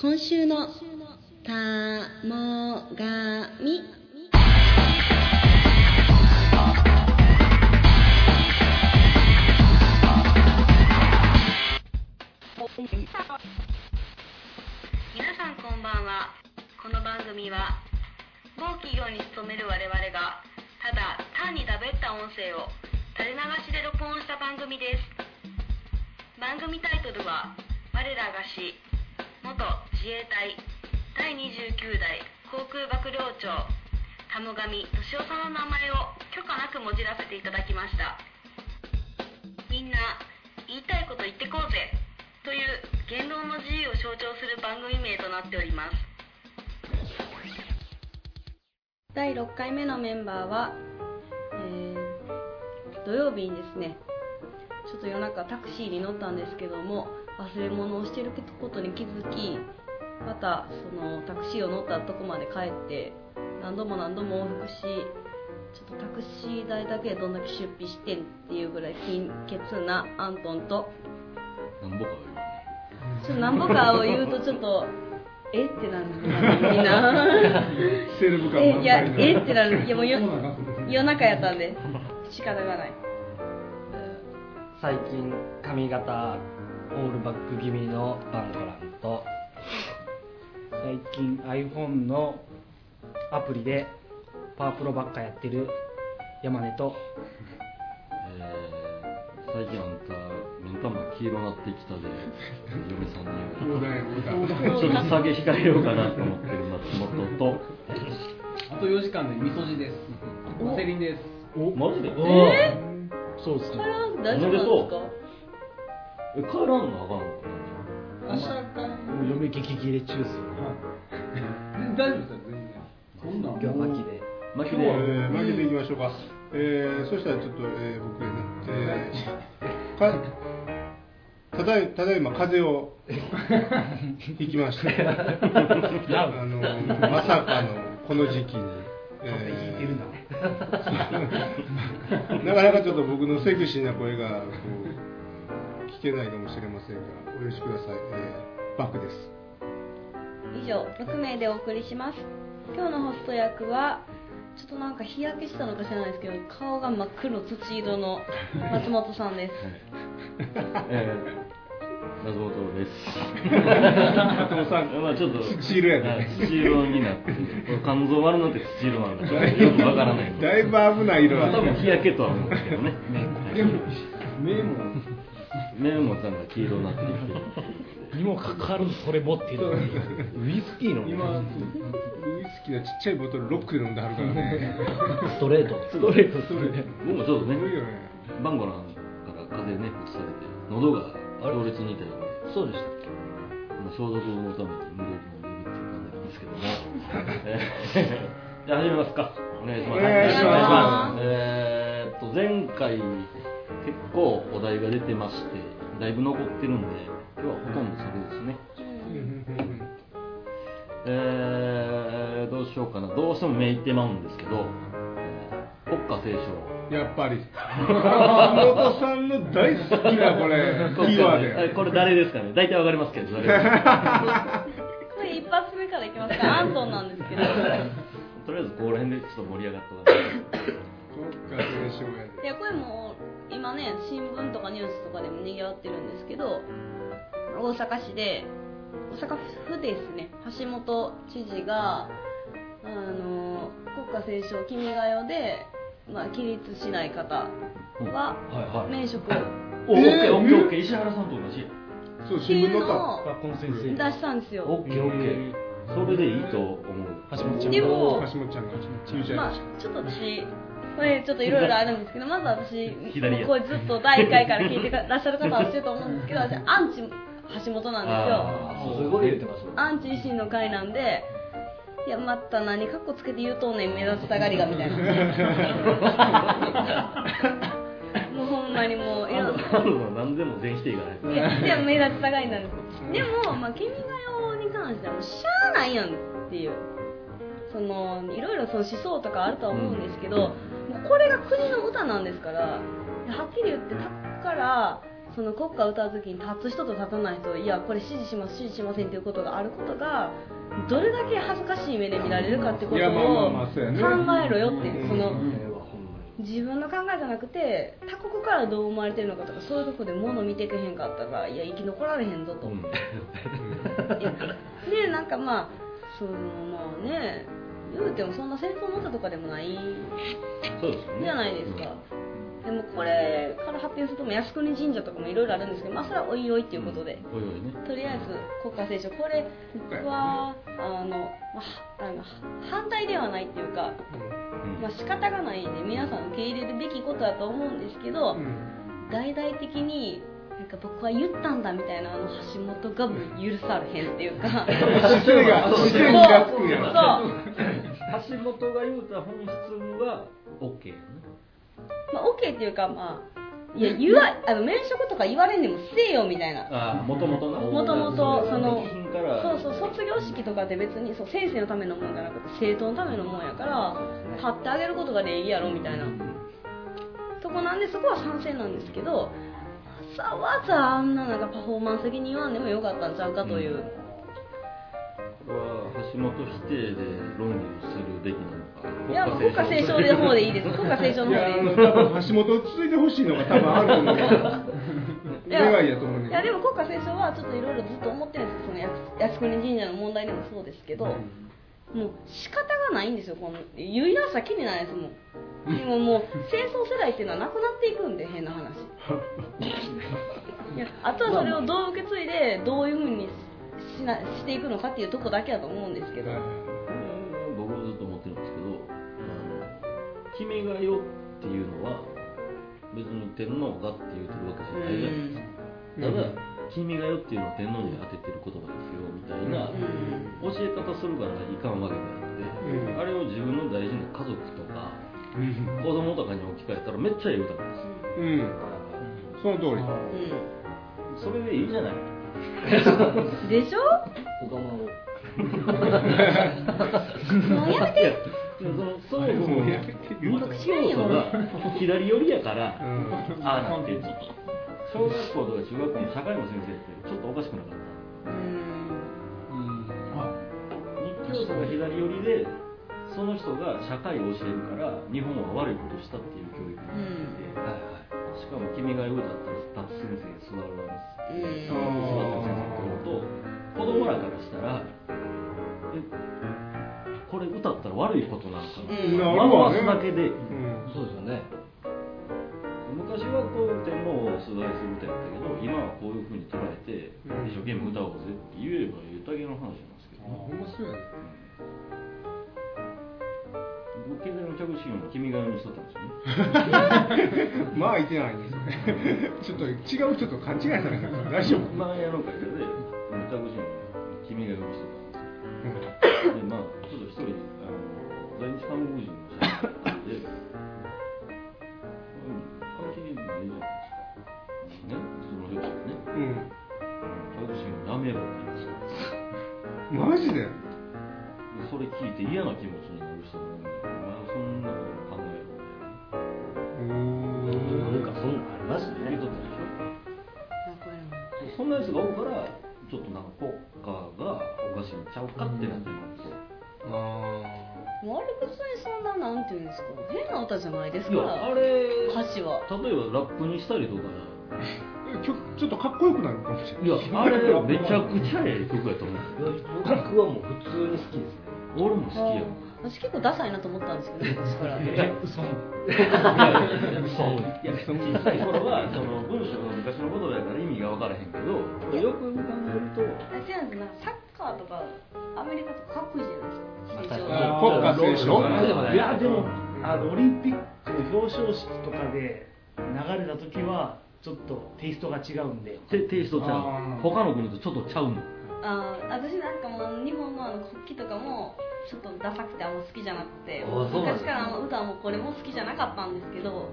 今週のたもがみ。皆さんこんばんは。この番組は某企業に勤める我々がただ単にだべった音声を垂れ流しで録音した番組です。番組タイトルは「我らがし元自衛隊第29代航空幕僚長田母神俊夫さんの名前を許可なくもじらせていただきました。みんな言いたいこと言ってこうぜという言論の自由を象徴する番組名となっております。第6回目のメンバーは、えー土曜日にですねちょっと夜中タクシーに乗ったんですけども忘れ物をしてることに気づきまたそのタクシーを乗ったとこまで帰って何度も何度も往復しちょっとタクシー代だけでどんだけ出費してんっていうぐらい貧血なアントンと。なんぼかちょっと何ぼかを言うとちょっとえってなるみんな。セレブ感えいやえってなる。いやもうよ夜中やったんで仕方がない。最近髪型オールバック気味のバンドランと最近 iPhone のアプリでパワープロばっかやってる山根と。えー、最近あんた目ん玉黄色なってきたで嫁さんに。ちょっと下げ控えようかなと思ってる松本と。あと4時間で味噌汁です。ワセリンです。おマジで？えそうですね。これは大丈夫なんですか？え帰らんの？あかんの？か明日から。もう嫁激切れ中っすよ大丈夫ですよ、全然。そんなん。今日は巻きでな巻き今日は、えでー、負けていきましょうか、えー、そしたらちょっと、えー、僕ね、えー、かただいただいま風邪をひきまして あのまさかのこの時期に、えー なかなかちょっと僕のセクシーな声がこう聞けないかもしれませんがお許しください、えー、バックです。以上6名でお送りします。今日のホスト役はちょっとなんか日焼けしたのか知らないですけど顔が真っ黒土色の 松本さんです。えー、松本です。松本さん。まあちょっと土色やね。はい土色になってこれ肝臓丸になって土色なんで ちょっとよくわからない。だいぶ危ない色まあ多分日焼けとは思うんですけどね。でも、目も。目もなんか黄色になってきてにもかかわらずそれ持ってるウイスキーの今、ウイスキーのちっちゃいボトルロックで飲んではるからね。ストレート。ストレート。ストレート。僕もちょっとね。バンゴランから風邪ね移されて喉が強烈に痛いんでそうでしたっまあ消毒のために無理やり飲んでるっていう感じなんですけども。えーじゃあ始めますか。お願いします。お願いしますえーっと前回結構お題が出てましてだいぶ残ってるんで今日はほとんどそれですね。えー、どうしようかな。どうしてもめいてまうんですけど、えー国歌斉唱。やっぱり。松本さんの大好きなこれキーワードこれ誰ですかね。大体わかりますけど誰ですかこれ一発目からいきますか。アントンなんですけど。とりあえずここら辺でちょっと盛り上がってもらって国家斉唱やで。いやこれもう今ね新聞とかニュースとかでもにぎわってるんですけど大阪市で大阪府ですね橋本知事があの国家斉唱君が代で、まあ、起立しない方ははいはい。免職。おオッケーオッケーオッケー。石原さんと同じ。そう新聞のを学校の先生出したんですよ。オッケーオッケー。それでいいと思う。橋本ちゃんでも橋本ちゃんがまあちょっと私これちょっといろいろあるんですけどまず私これずっと第1回から聞いてらっしゃる方は知ってると思うんですけど私 アンチ橋本なんですよ。すごい言ってますアンチ維新の会なんでいやまた何かっこつけて言うとんねん目立ちたがりがみたいな。もうほんまにもういろんあの何でも全否定がないいやいや目立ちたがりなんです。でも、まあ、君が代に関してはもうしゃあないやんっていうそのいろいろその思想とかあるとは思うんですけど、もうこれが国の歌なんですからはっきり言ってタッからそその国歌を歌う時に立つ人と立たない人いやこれ支持します支持しませんということがあることがどれだけ恥ずかしい目で見られるかってことを考えろよっていうその自分の考えじゃなくて他国からどう思われてるのかとかそういうとこで物見てけへんかったらいや生き残られへんぞと、でなんかまあそのまあね言うてもそんな戦争のったとかでもないそうですよね。じゃないですか、でもこれから発表するとも靖国神社とかもいろいろあるんですけどまあそれはおいおいっていうことで、おいおいね。とりあえず国歌斉唱。これはあの、まあ、あの反対ではないっていうか、うん。まあ仕方がないんで皆さん受け入れるべきことだと思うんですけど、大々的になんか僕は言ったんだみたいなあの橋本が許されへんっていうか。姿勢がそう。姿勢にがつくんやそう。橋本が言うた本質は OK やねまあ、OK っていうかまあいや言わあの免職とか言われんでもせえよみたいな。もともとな。もともとそのそうそう卒業式とかって別にそう先生のためのもんじゃなくて生徒のためのもんやから立ってあげることが礼儀やろみたいな。そこなんでそこは賛成なんですけどわざわざあんななんかパフォーマンス的に言わんでもよかったんちゃうかという、これは橋本否定で論議をするべきなのか。いや国家斉唱の方でいいです国家斉唱の方で。いいです橋本を続いてほしいのが多分あると思ういや願いやと思うねんいやでも国家斉唱はちょっといろいろずっと思ってるんですよ。その靖靖国神社の問題でもそうですけど、もう仕方がないんですよ。この言い出したらきりないですもん。でももう戦争世代っていうのはなくなっていくんで変な話。いやあとはそれをどう受け継いでどういうふうにしなしていくのかっていうとこだけだと思うんですけど、僕ずっと思ってるんですけど「君が代」っていうのは別に天皇がって言ってるわけじゃないじゃないですか。ただ「君が代」っていうのは天皇に当ててる言葉ですよみたいなうん教え方するからいかんわけじゃなくて、うん。あれを自分の大事な家族とかうん。子供とかに置き換えたらめっちゃいい歌なんですよ。うん。その通り。うそれでいいじゃない。ん、でしょ？他のもうやめて。そのそもそもやめて要素が左寄りやから、うん。あなんていうの？小学校とか中学校の社会の先生ってちょっとおかしくなかった？うん。日教祖が左寄りでその人が社会を教えるから日本は悪いことをしたっていう教育になっていて、しかも「君が代」だったら立つ先生座らんう。ん座ってる先生と子供らからしたらえこれ歌ったら悪いことなのかな、うん。なるわね惑わすだけで。うん。そうですよね昔はこう天皇を崇拝する歌やったけど今はこういうふうに捉えてうん。一生懸命歌おうぜって言えば言うだけの話なんですけど、ほんまそうやね。僕経済の着信音を君が代にしとったんですよね。まあいてないね。それちょっと違う人と勘違いされたから大丈夫。前やの会社で着信音ちになる人もいるんだけどお前はそんなこと考えろみたいななんかそんなんありますね。言うとったでしょ。そんなやつがおるからちょっとなんか国家がおかしいんちゃうかってなってるんですよ。あもうあれ別にそんななんていうんですか変な歌じゃないですいからやあれ歌詞は例えばラップにしたりとかー曲ちょっとかっこよくなるかもしれない。いやあれめちゃくちゃええ曲やと思う。僕はもう普通に好きですね。俺も好きやん私結構ダサいなと思ったんですけど昔から。え嘘。いやいやいや小さい頃はその文章が昔のことやから意味が分からへんけどよく考えるとあ違うんですなんかサッカーとかアメリカとかかっこいいじゃないですかあ国歌斉唱ロックでもないいやでもあのオリンピックの表彰式とかで流れた時はちょっとテイストが違うんでテテイストちゃう他の国とちょっとちゃうのあー私なんかもう日本のあの国旗とかもちょっとダサくてあんま好きじゃなくて昔からあんま歌もこれも好きじゃなかったんですけど。はい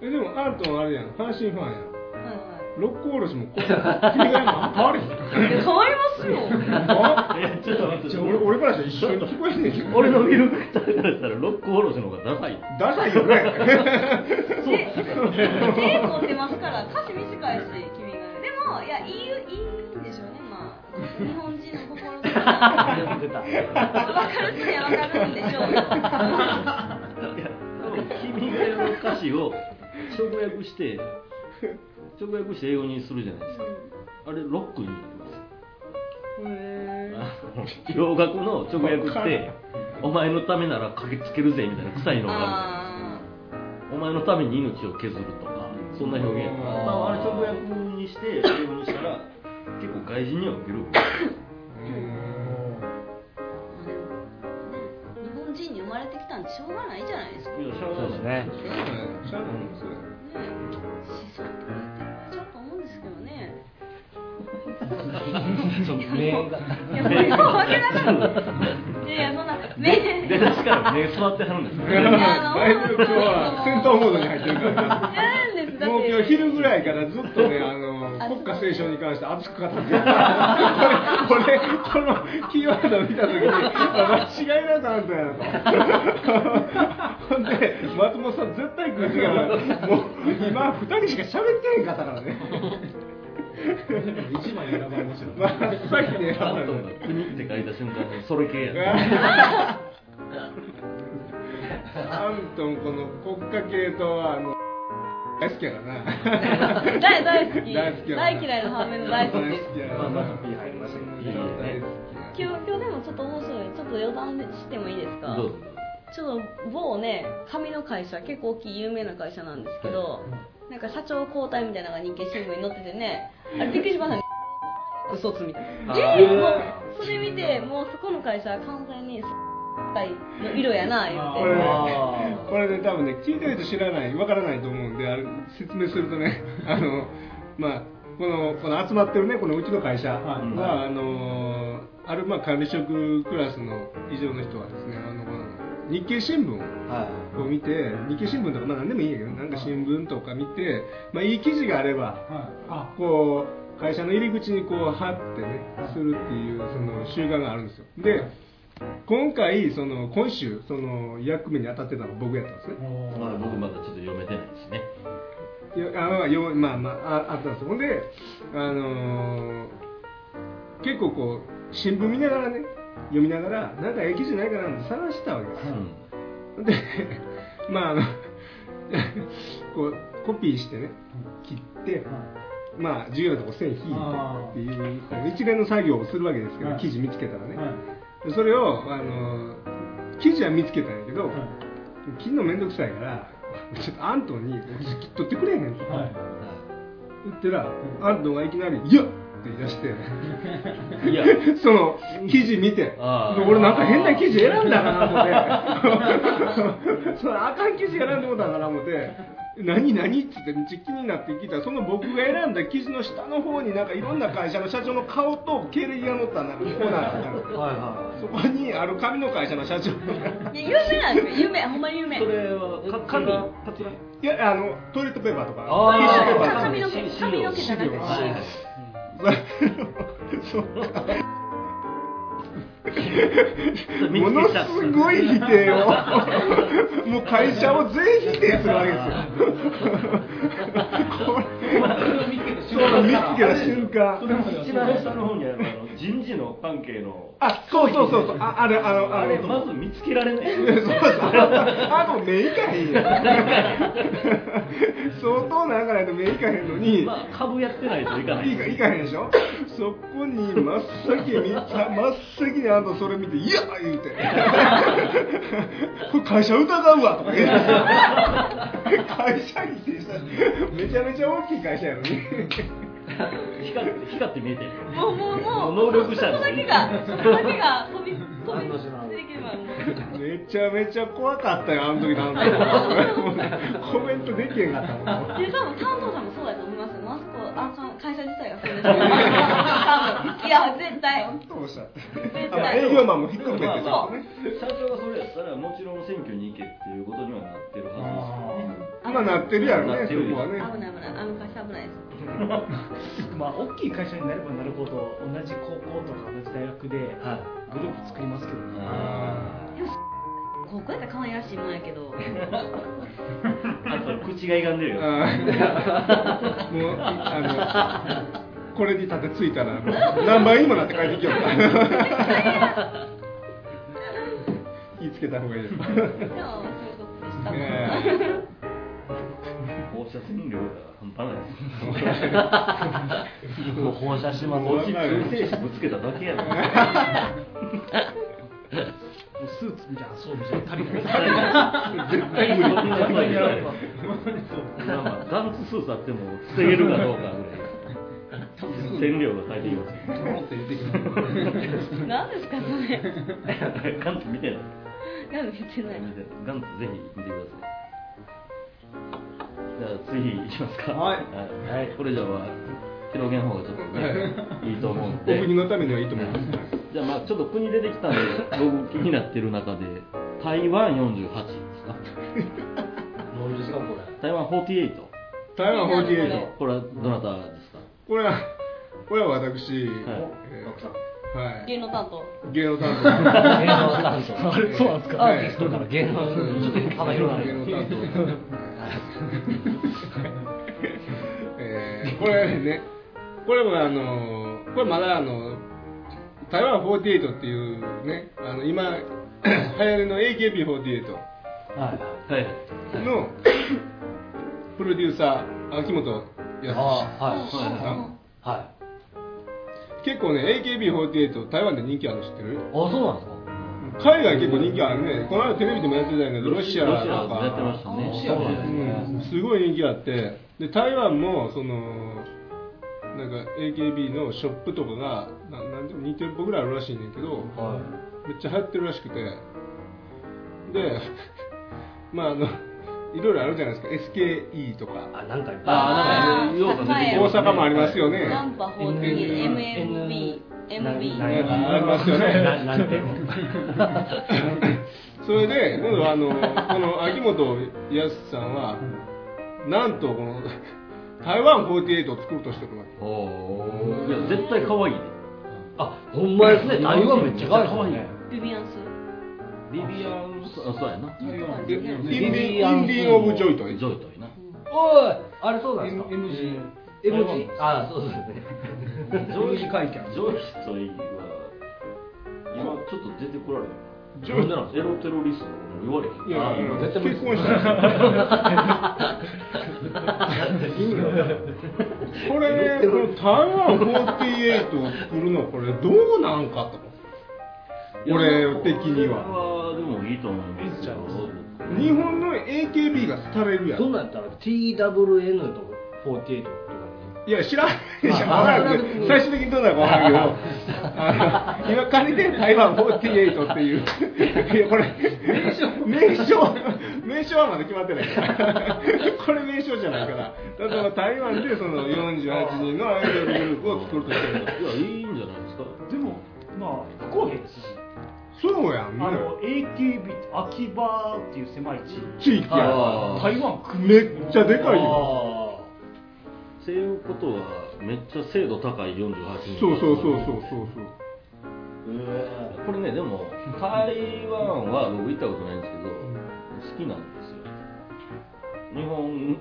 えでもアートはあれやん。阪神ファンやん。はいロックおろしもこう君が変われへん。え変わりますよ。あいやちょっと待って俺俺からしたら一緒に聞こえんねんけど俺の見る方からしたらロックおろしの方がダサいダサいよね。で手持ってますから歌詞短いし君もいやいいいい日本人の心とか出た分かる人には分かるんでしょう君が代の歌詞を直訳して直訳して英語にするじゃないですか。あれロックになります。へあの洋楽の直訳って「お前のためなら駆けつけるぜ」みたいな臭いのがある。あお前のために命を削るとかそんな表現。あ、あれ直訳にして英語にしたら結構外人には受ける。日本人に生まれてきたんでしょうがないじゃないですか。ねいやしゃあない。そうですね。しゃあないそれ思想って言ってる場合ちゃうと思うんですけどねそう目がいやそんな目出だしから目座ってはるんですねいやあのだいぶ今日は戦闘モードに入ってるからなんですだってもう今日昼ぐらいからずっとね、あのあ国家斉唱に関して熱く語ってるこれ、このキーワードを見たときに、あ間違いなくあんたやなと。ほんで、松本さん、絶対来る時間ない、もう今、2人しか喋ってへんかったからね。一枚選ばれましたね、って書いた瞬間にそれ系やねアントン、この国家系と、あの、大好きやからな。大大好き。大好き大嫌いの反面の大好き。大好きやな。まあまず P 入りましたけどいいね。大好きや今日今日でもちょっと面白いちょっと余談してもいいですか？どうぞ。ちょっと某ね紙の会社結構大きい有名な会社なんですけど、なんか社長交代みたいなのが日経新聞に載っててね。あれびっくりしましたね嘘つみたいな。えー、もうそれ見てもうそこの会社は完全にの色やな言 これねこれね多分ね聞いてる人知らないわからないと思うんであれ説明するとね あのまあこのこの集まってるねこのうちの会社が、はい。あのあるまあ管理職クラスの以上の人はですねあのこの日経新聞はを見て日経新聞とかまあ何でもいいんやけどなんか新聞とか見て、まあ、いい記事があればはい。あ。こう会社の入り口にこう貼ってねするっていうその習慣があるんですよ。で今回その今週その役目に当たってたのが僕やったんですね。まあ僕まだちょっと読めてないですね。あまあよまあまあああったんです。よほんであのー結構こう新聞見ながらね読みながらなんかええ記事ないかなって探してたわけですよ。うん。でまああのこうコピーしてね切ってまあ授業のとこ線引いてっていう一連の作業をするわけですけどはい。記事見つけたらね。はいでそれをあの記事は見つけたんやけどはい。切るのめんどくさいからちょっとアントンに「切っとってくれへん」とはい。言ってらアントンがいきなり「いや!」って言い出して。いや。その記事見て。俺なんか変な記事選んだかな思って。そのあかん記事選んでもたかな思って何何っつってめっちゃ気になって聞いた。らその僕が選んだ記事の下の方になんかいろんな会社の社長の顔と経歴が載ったなんかコーナーがあったの。いはい。はそこにある紙の会社の社長。がいや有名なんですよ。有名。ほんまに有名。それはか紙カツラ？いやあのトイレットペーパーとか。あー。ティッシュペーパーとか。髪の毛じゃなくて。そう見ものすごい否定をもう会社を全否定するわけですよ。これ見つけた瞬間。一番下の方にある人事の関係のあそうそうそうそう。ああれあのあれのまず見つけられない。そうそう。あの目いかへんやん 相当なんかないと目いかへんのに、まあ株やってないといかない。いかいかへんでしょ？そこに真っ先に 真っ先にあんたそれ見て「いや!」言うて「これ会社疑うわ」とか言う 会社にめちゃめちゃ大きい会社やのに光って光って見えてるもうもうもう。能力者そこだけがそこだけが飛び飛び出てきてまうめちゃめちゃ怖かったよあの時なんかコメントできへんかったもんで多分担当さんもそうだと思いますよあそこあ会社自体がそうですよ多分いや絶対ど。うしたって絶対営業マンも引っ掛けてまあるまあ社長がそれやったらもちろん選挙に行けっていうことにはなってるはずですよね。まあなってるやろね危ない危ないあの会社危ないですまあ大きい会社になればなるほど同じ高校とか同じ大学ではい。グループ作りますけどね。あ高校やったら可愛らしいもんやけど。ーあと口が歪んでるよ。もうあのこれに立てついたら何倍にもなって帰ってきよった。気ぃつけた方がいいです放射線量が半端ない。もう放射しますこっち子ぶつけただけやんスーツみたいな装備じゃ足りない絶対無理まあまあガンツスーツあっても防げるかどうかぐらい線量が変えていきますポロって出てきます何ですかそれガンツ見てない何見てないガンツぜひ見てくださいじゃあ次いきますか。はい。はい、これじゃあまあ広げん方がちょっとね いいと思うんおで国のためにはいいと思います。じゃあまあちょっと国出てきたんで僕気になってる中で台湾48ですか？何ですかこれ台湾48台湾48これはどなたですか？これはこれは私、はい。えーはい。芸能担当。芸能担芸能担当。あ れそうなんですか。アーティストから芸能。ちょっと幅広が当芸る能担当 えーこれねこれもあのこれまだあの台湾48っていうねあの今 流行りの AKB48 はい。はい。のプロデューサー秋元康ああはい。さんは結構ね AKB48 台湾で人気あるの知ってる？いあそうなんですか？海外結構人気あるね。この間テレビでもやってたんやけどロシアとか。やってましたね。ロシアすごい人気あって。で台湾もそのなんか AKB のショップとかがななんでも2店舗ぐらいあるらしいねんけどはめっちゃ流行ってるらしくて。で まああのいろいろあるじゃないですか。SKE とか。あなんかいっぱい。あーなんか大阪もありますよね。ナンパ 40MMB MB なありますよね。ななんて。それで今度はあのこの秋元康さんはなんとこの台湾48を作るとしてるわけ。おおいや絶対可愛いで。あほんまですね。台湾めっちゃ可愛い。ねビビアンス。ビビアンあそうやな。でインディインディン・オブ・ジョイトイジョイトイなおいあれそうなんですか？MG あそうですね。ジョイジ会見ジョイトイは今ちょっと出てこられへんジョイなんでなんエロテロリスト言われへん。いやあ今結婚した これね。この台湾48を作るのこれどうなんかと俺的には。これはでもいいと思いますよ。日本の AKB が廃れるやん。そんなんやったら TWN と48とかいや知らな いでしょわからん。けど最終的にどうなるかわからんけどあ。の今仮で台湾48っていう。いやこれ名称。名称。名称はまだ決まってない。からこれ名称じゃないから。例えば台湾でその48人のアイドルグループを作るとしてると。いやいいんじゃないですか。でもまあ不公平ですしそうやんねあの AKB 秋葉っていう狭い地。地域や。あー台湾組めっちゃでかいよ。あっていうことはめっちゃ精度高い48人。そうそうそうそうそうそう。これねでも台湾は僕行ったことないんですけど好きなんですよ。日本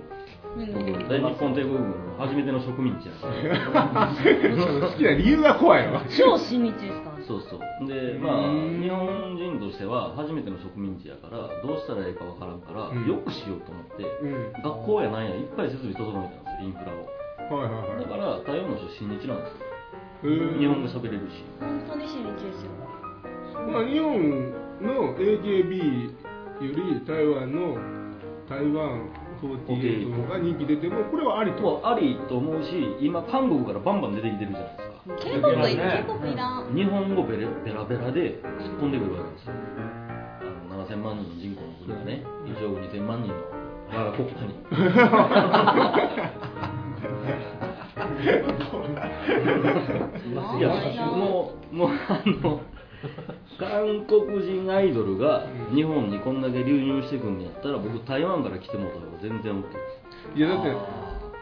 僕大日本帝国軍の初めての植民地やから。好きな理由が怖いわ。超親日ですか？そうそう。でまあ日本人としては初めての植民地やからどうしたらいいかわからんから、うん。よくしようと思って、うん。学校やなんやいっぱい設備整えたんですよインフラを。はいはいはい。だから台湾の人親日なんですよ日本語喋れるし。本当に親日ですよ。まあ、日本の AKB より台湾の台湾48の方が人気出てもこれはありと。もうありと思うし今韓国からバンバン出てきてるじゃないですか K-POP い K-POP いらん日本語ベレベラベラで突っ込んでくるわけですよ。あの7000万人の人口の国がね。1億2000万人の我が国家に。いやもうもうあの韓国人アイドルが日本にこんだけ流入してくんのやったら僕台湾から来てもらった方が全然 OK です。いやだって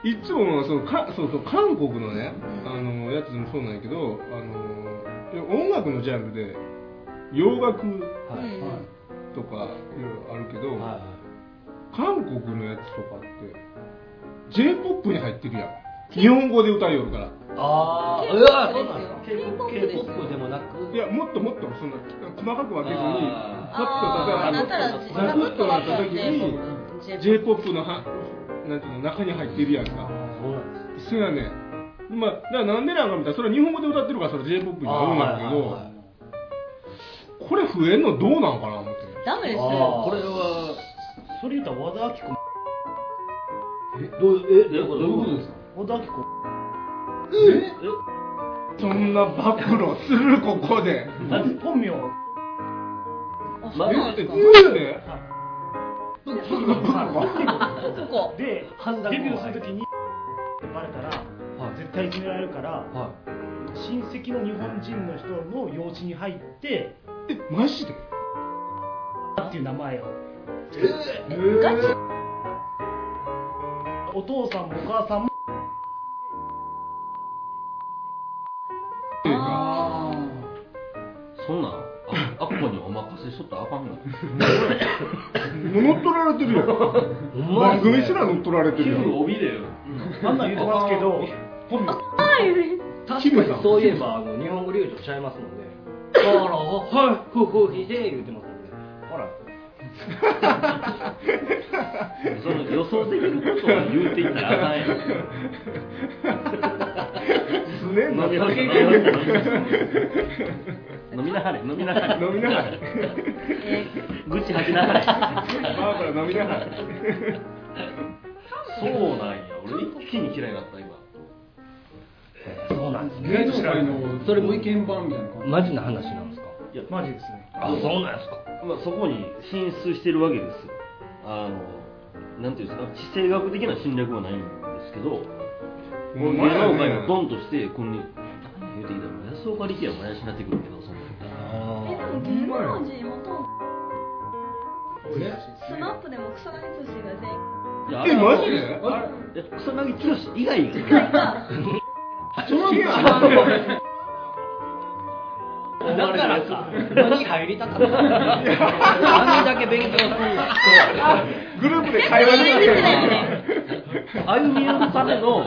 いつもそのかそうそう韓国のねあのやつもそうなんやけどあの音楽のジャンルで洋楽うんとかいろいろあるけど、あは韓国のやつとかって j p o p に入ってるやん。日本語で歌いよるから。ああ、うわ、そうなんです K-POP ですよ。K-POP でもなく、いやもっともっとそんな細かく分けずにああーなったらパッとザクッとなった時に J-POP j p o p のはなんていうの中に入ってるやんか。そうなんです。そうやねまあだからなんでなんか見たらそれは日本語で歌ってるからそれ j p o p になるんだけどこれ増えんのどうなんかな思って。ダメです。あよーこれはそれ言ったら和田アキ子え、どういうこと？どういうことですか？和田アキ子。そんな暴露するここで。本名。あそうなんですか？言うでこで判断デビューするときにバレたらはい。絶対決められるからは親戚の日本人の人の養子に入ってえマジで？っていう名前を。ガチ。お父さんもお母さんも。そんなん？ああっこにお任せしとったらあかんの？もう乗っ取られてるやんい。番組すら乗っ取られてるやん帯であんなん言うてますけど本名確かにそういえば、あの日本語流暢ちゃいますもんね。だから、はい、ふふひで言うてますもんね。ほら。その予想できることは言うていったらあかんやんすねんな飲みはれ飲みなはれ飲みなはれ飲みながら愚痴吐きなはれバーバラ飲みながらそうなんや俺一気に嫌いになった今そうなんです芸能界のそれも意見番みたいな感じマジな話なんですかいやマジですねあ、そうなんですか。まあ、そこに進出してるわけですよ。あのなんていうんですか。地政学的な侵略はないんですけどもう芸能界のドンとしてこんに何言うていいだろう安岡力也も怪しになってくるけどそのえでも芸能人もとスマップでも草薙剛が全員いやえマジで？草薙剛以外が。その日だからか、何入りたかった。のあんだけ勉強するのグループで会話できて歩み寄るための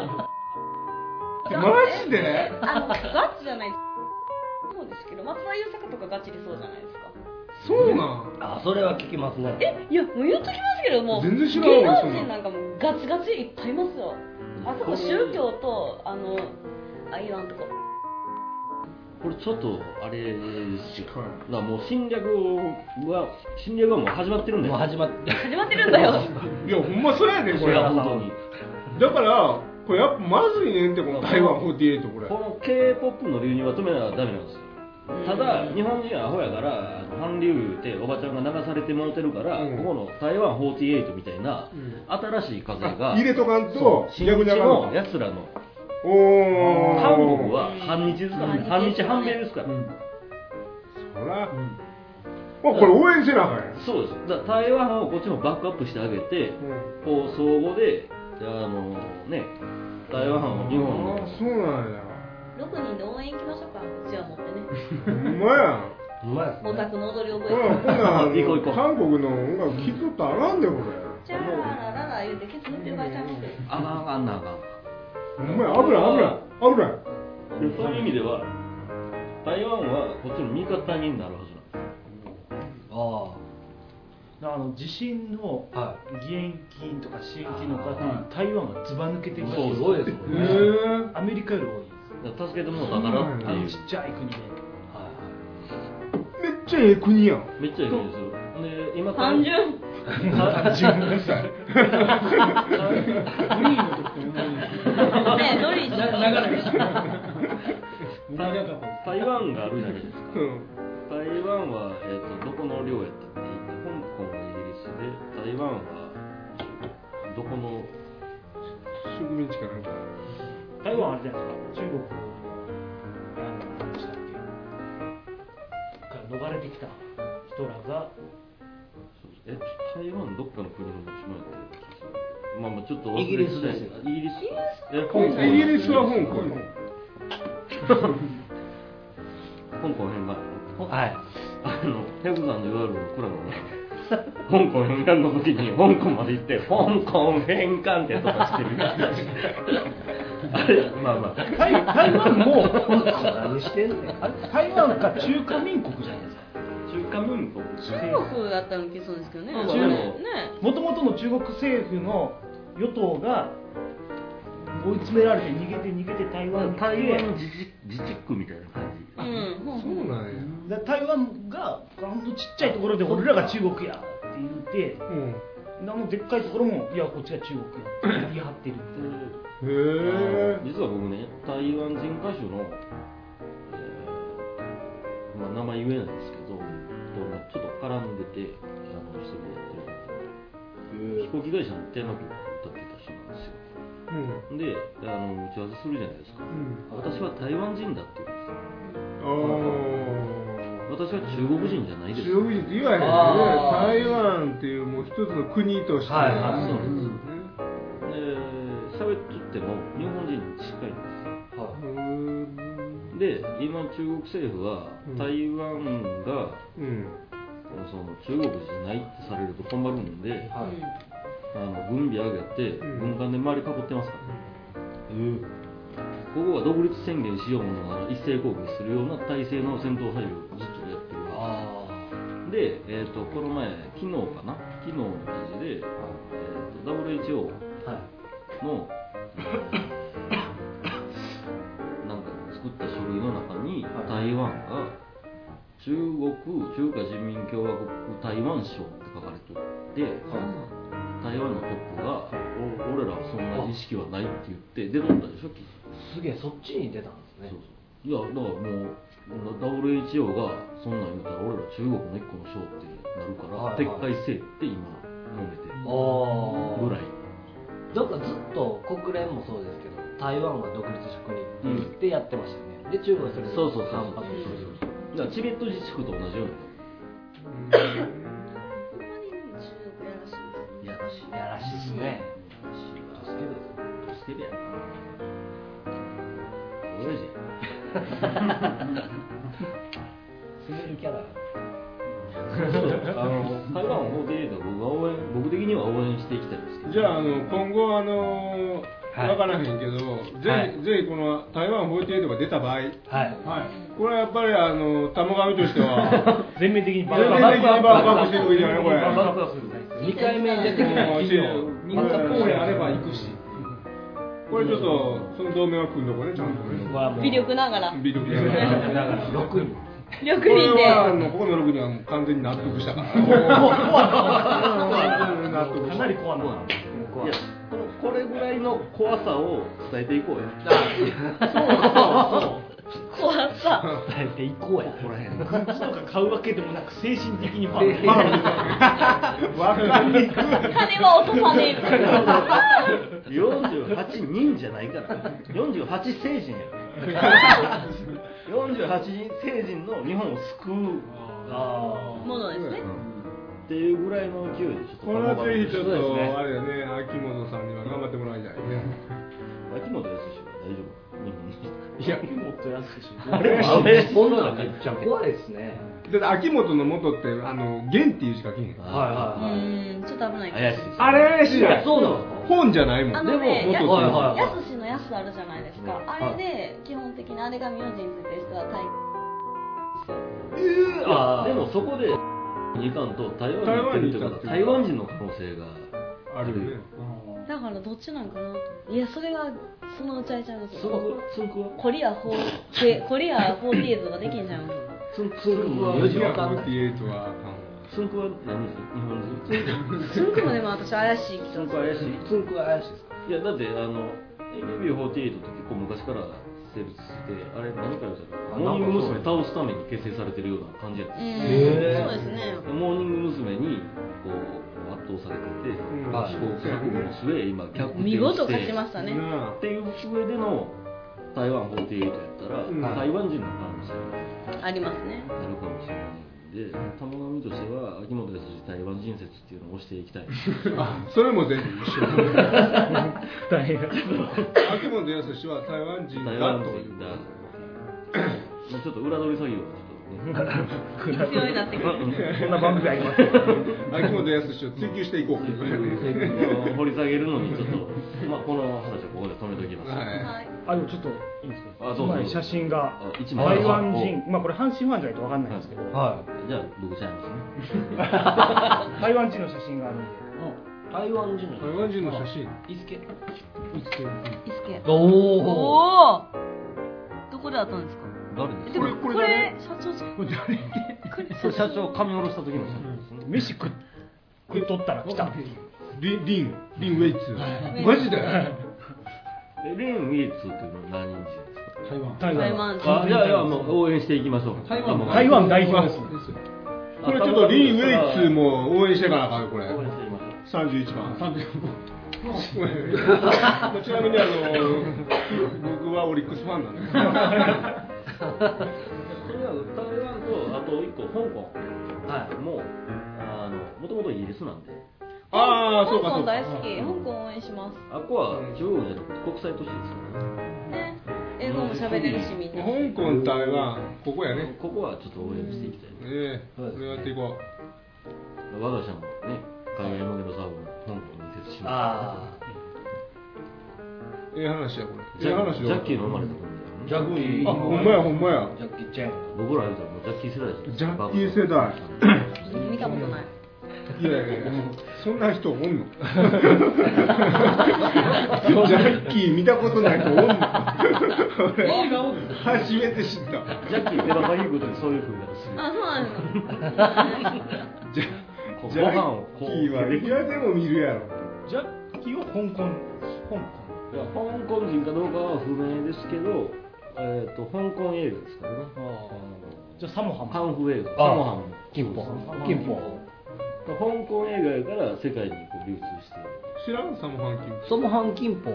マジで？あのガチじゃないそうですけど松田優作とかガチでそうじゃないですか。そうなん？あ、それは聞きますね。えいやもう言っときますけどもう全然知らなん能人なんかもうガチガチいっぱいいますよあそこ宗教とあのあ言わんとここれちょっとあれですよ。だもう侵略は侵略はもう始まってるんだよ。もう始まって。始まってるんだよ。いやほんまそうやでここれ。れは本当に。だからこれやっぱまずいねんってこの台湾48これ。この k p o p の流入は止めなダメなんですよ。ただ日本人はアホやから韓流言うておばちゃんが流されてもうてるから、うん。ここの台湾48みたいな新しい風が入れとかんと逆にののやつらの韓国は反日ですからね。反日。反米ですから、そら、まあこれ応援せなあかんやん。そうです。だ台湾をこっちもバックアップしてあげて、こう相互であのね台湾を日本のあそうなんや。6人で応援行きましょうか。うちわ持ってね。ほんまや。んうまいですね。オタクの踊り覚えほんならあの行こう行こう。韓国の音楽聴いとあかんでこれ。じゃあラララ言うてケツ振ってる場合ちゃいますよあかんあかんなあかんほんまや危ない危ない危ないでそういう意味では台湾はこっちの味方になるはずなんです。ああ。の地震の義援金とか支援金の額に台湾がずば抜けてるらしいい。ですすごいですもね。え。アメリカより多いです。助けてもらったからってちっちゃい国で。めっちゃええ国やん。めっちゃいいですよ。で今単純12歳フリーの時と同じねノリじゃん長らくして長かったです台湾があるじゃないですか台湾は、えー、とどこの領やったっけ香港がイギリスで台湾はどこの植民地かなんか台湾あれじゃないですか中国の逃れてきた人らがえ台湾どっかの国の持ち前ってまあまあちょっとイギリスですよ。イギリスえ香イ港ギリスは香港。香港。編がはい。あのヘグさんのいわゆるクラブが香港返還の時に香港まで行って香港返還ってとかしてる。まあまあ。台台湾も 何してんねん。台湾が中華民国じゃないですか中華民国中国だったの気そうですけどね。ね。もともとの中国政府の与党が追い詰められて逃げて逃げて台湾に来て台湾自治自治区みたいな感じ。うんそうなんや。で台湾がほんとちっちゃいところで俺らが中国やって言ってうん。あのでっかいところもいやこっちが中国やって言い張ってるってへえ実は僕ね台湾人歌手の、えーまあ、名前言えないんですけど、とまあちょっと絡んでてあの一人でやってる飛行機会社のテーマ曲を歌ってた人なんですよ。うん。であの打ち合わせするじゃないですか、うん。私は台湾人だって言うんですよ。ああ私は中国人じゃないです。中国人って言わへんよね。台湾っていうもう一つの国として。はいはいそううん。で喋っとっても日本人に近いんですよ。うんで今中国政府はうん。台湾が、うん。その中国じゃないってされると困るんで、はい。あの軍備上げてうん。軍艦で周り囲ってますから。ね、ここは独立宣言しようものなら一斉攻撃するような体制の戦闘配慮をずっとやってるあで、えー、とこの前昨日かな？昨日の記事で、えー、と WHO あはいった書類の中にはい台湾が中国中華人民共和国台湾省って書かれてて、台湾のトップがお俺らはそんな意識はないって言って出とったでしょ記事。すげえそっちに出たんですね。そうそう。いやだからもう WHO がそんなん言うたら俺ら中国の一個の省ってなるから、はいはい。撤回せえって今揉めてるああぐらい。だからずっと国連もそうですけど台湾は独立した国ってやってましたよね、で中国はそれでそうそうそう反発するだからチベット自治区と同じようほん。まに中国やらしやらしいです。ね助ける助けるや。ん俺じ攻めるキャラあの台湾を法廷で僕は応援僕的には応援していきたいですけどじゃああの今後あのはい分からへんけど、ぜはい。ひぜひこの台湾48が出た場合、はい。これはやっぱりあの玉神としては 全面的に全面的にバックアップしていくじゃない？これ。バックアップする2回目に出てきた公演あれば行くしこれちょっとその同盟は組んどこねちゃんとね。微力ながら。ビルビル。だから6人6これ人でここの6人は完全に納得したから。完全に納得したかなり怖ない。やこれぐらいの怖さを伝えていこうや。怖さ。伝えていこうや。ここら辺。グッズとか買うわけでもなく精神的にファン。精神わかりにくい。金は落とさねえ。48人じゃないから。48成人や48人成人の日本を救う、あものですねっていうぐらいの勢いでちょっとこれはぜひちょっとあれだね秋元さんには頑張ってもらいたいね。秋元康は大丈夫？日本にいや。もっと安いしあれ？あれそんなのめっちゃ怖いですね。だって秋元の元ってあの元っていう字書けへん。うはいはいはい。ーんちょっと危ない怪しいあれ怪しいやんそうなんですか本じゃないもん。でも元っていう字はいはい。やすしのやすあるじゃないですか、うんあれで基本的にあれが名字についてる人はタイいやでもそこでいかんと台湾に行ってるとは台湾人の可能性があるよね。だからどっちなんかなといやそれがそのうちあいちゃいますコリア4で コリア48とかできんじゃん。つんつんくは4時いやわかんない48はつんくは何人日本人？つんくもでも私怪しい気つんがする。く怪しい。つんくは怪しいですか？いやだってあの AKB48 って結構昔から成立してあれ何回もさあモーニング娘。倒すために結成されてるような感じやった。そうですね。モーニング娘。にこう圧倒されてて、試行錯誤の末今逆転して見事勝ちましたね。っていう上での台湾48やったら、うん。台湾人の可能性がありますね。あるかもしれない。んで玉波としては秋元康台湾人説っていうのを推していきたい。あそれもぜひ一緒。に 大変。秋元康は台湾人台湾だという人だまあちょっと裏取り作業をちょっとね。必要になってくるこんな番組ありますよ秋元康を追求していこう。掘り下げるのにちょっと、まあ、この話はここで止めておきます、はい。はいあでもちょっといいですか？あどうぞ一枚写真があ一枚。台湾人まあこれ阪神ファンじゃないと分かんないんですけど、はじゃあ僕ちゃいますね。台湾人の写真があるんで。い台湾人の台湾人の写真。イスケイスケおおおおどこで会ったんですか？誰ですでもここれこれれ社長じゃん。これ誰？それ社長髪下ろした時の写真ですね。飯食っ食い取ったら来た。リン、リン、リンウェイツ。マジで？えレーン・ウィーツっていうのは何人ですか？台湾。台湾。台湾あいやいやもう応援していきましょう。台湾。台湾代表です。これちょっとリン・ウェイツも応援してかなあかんよ、これ。応援していきましょう31番。35ちなみにあの僕はオリックスファンなんで。それは台湾とあと一個香港。はい。もあのもともとイギリスなんでああ、そうか香港そうか。大好き。香港応援します。あこは中国じゃなくて国際都市ですからね。ね。英語も喋れるしみんな。香港、台湾、ここやね。ここはちょっと応援していきたいね。え。えこれやっていこ我が社もね海外向けのサーブも香港に設置しまあう。ええ話や、これ。すジャええ話ジャッキーの生まれたもんー。ジャッキー。あ、ほんまや、ほんまや。ジャッキーチェン僕ら言うたらもうジャッキー世代ですジャッキー世代。見たことないいやいやいや、そんな人おんの？ジャッキー見たことない人おんの？俺初めて知った。ジャッキー手羽先食うときそういう風にするあそうなんですかジャッキーはいやでも見るやろ。ジャッキーは香港。香港。いや香港人かどうかは不明ですけど、えー、と香港映画ですからね。じゃあサモハンカンフー映画あサモハンも金峰金峰香港映画やから世界にこう流通して知らんサモハンキン。サモハン金峰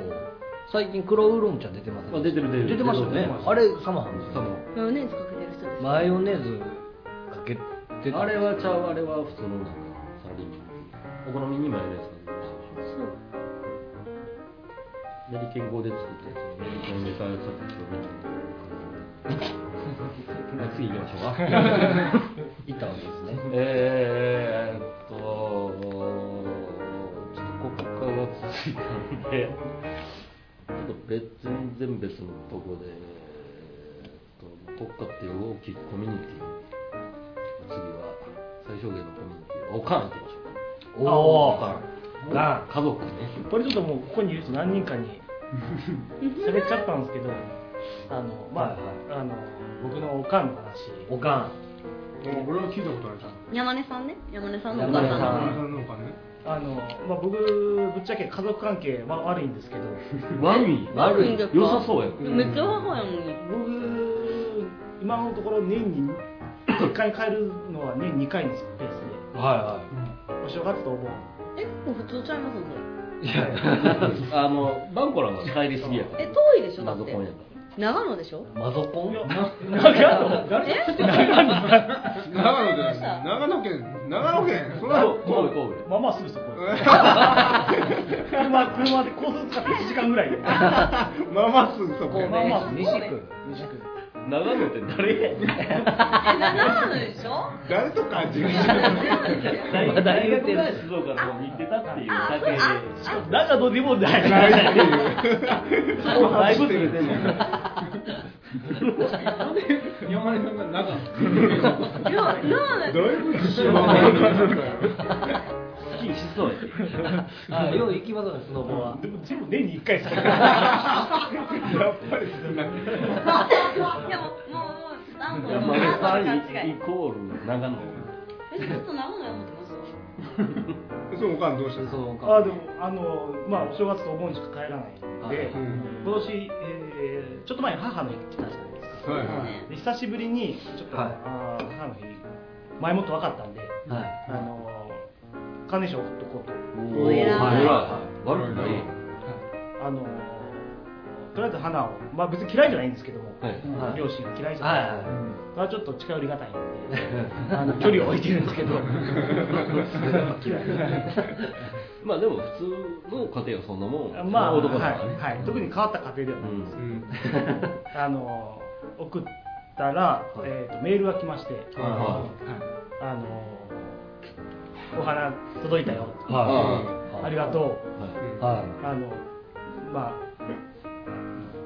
最近黒ウーロン茶出てますあ出てる出てる出てましたよね。あれサモハンですサモマヨネーズかけてる人ですマヨネーズかけて。あれはちゃうあれは普通のなんかサリお好みにマヨネーズかけてるそう。メリケン語で作ったやつメリケンで開発された次行きましょうか。いったわけですね。えーっと、ちょっと国家が続いたんで、ちょっと別全然別のとこで、えーっと国家っていう大きいコミュニティ、次は最小限のコミュニティ、おかん行きましょうか。おおかん。が家族ね。これちょっともうここにいる人何人かに喋っちゃったんですけどあのまあ、はいあの僕のおかんの話おかん俺は聞いたことあるじゃん。山根さんね？山根さんのお母さん山根のさんのお金？ね。あの、まあ、僕ぶっちゃけ家族関係は悪いんですけど。悪い？悪い？良さそうやん。めっちゃ母やのに僕今のところ年に実家に帰るのは年2回のペースで。はお正月とお盆えもう普通ちゃいますそれいはい。い やあの、バンコラが帰りすぎやから。え遠いでしょだって長野でしょ？マゾコン？長野え長野じゃない。長野県、長野県。そんなら。神戸、神戸。まあまあすぐそこ車車で高速使って1時間ぐらいでまあまあすぐそこ。まあ西区西区長野って誰やねん。え長野でしょ？誰と勘違いしてる大大学が静岡の方に行ってたっていうだけで。なんかどうでもない。ないっていう。だいぶずれてんの。なん。で 山根さんが長野。いや長野。だいぶ自信満々なんだよ。スキーしそうや。あよう行きますねスノボは。でも全部年に1回さ やっぱりそんな。いやもうもうもうあもう山根イコール長野。えずっと長野や思ってます そのおかんどうしたの？あでもあのまあお正月とお盆しか帰らないんで、うん今年、えーちょっと前に母の日来たじゃないですか。はいはい。で久しぶりにちょっと、母の日前もって分かったんで、はい。あのカーネーション送っとこうと。お偉い。悪くない。あのとりあえず花をまあ別に嫌いじゃないんですけども、はい。はい。両親が嫌いじゃない、はいはちょっと近寄りがたいんで あの距離を置いてるんですけど。まあでも普通の家庭はそんなもん。まあ、男だはからね。い。はい、特に変わった家庭ではないんです、うん。あの送ったら、えー、とメールが来まして、はあのお花届いたよ、はありがとう、い。はあのまあ、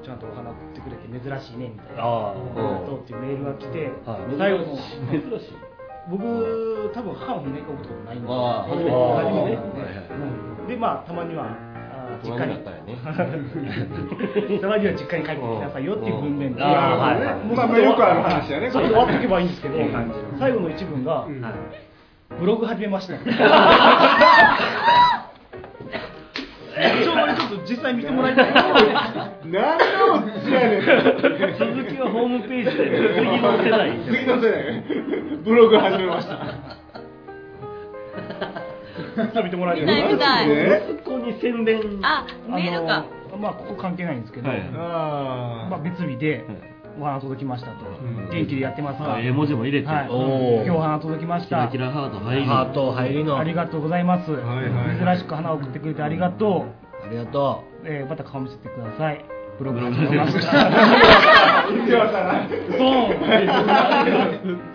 ちゃんとお花送ってくれて珍しいねみたいな、ああ。りがとうっていうメールが来て、はい。最後の。珍しい。僕、多分母の日ね送ったことないんで、初めて。初初めて。めて。ねうんで、まあ、たまには、実家に、たね。たまには実家に帰ってきなさいよっていう文面で、あーはい。ねもうまあまあよくある話だねそれで終わっていけばいいんですけど最後の一文が、うんブログ始めました。ちょうどちょっと実際見てもらいたい。何 のやねん続きはホームページで。次の世代次の世代ブログ始めました。ち見てもらい見たい。見たい。ねそこに宣伝。あメールか。まあここ関係ないんですけど、はい。あまあ別日でお花届きましたと、ん。元気でやってますか、あ絵文字も入れて、はい、今日お花届きました。キラキラハート入りハート入りの。ありがとうございます、はいはい珍しく花を送ってくれてありがとありがとう、えーまた顔見せてください。ブログ始めました言ってましたな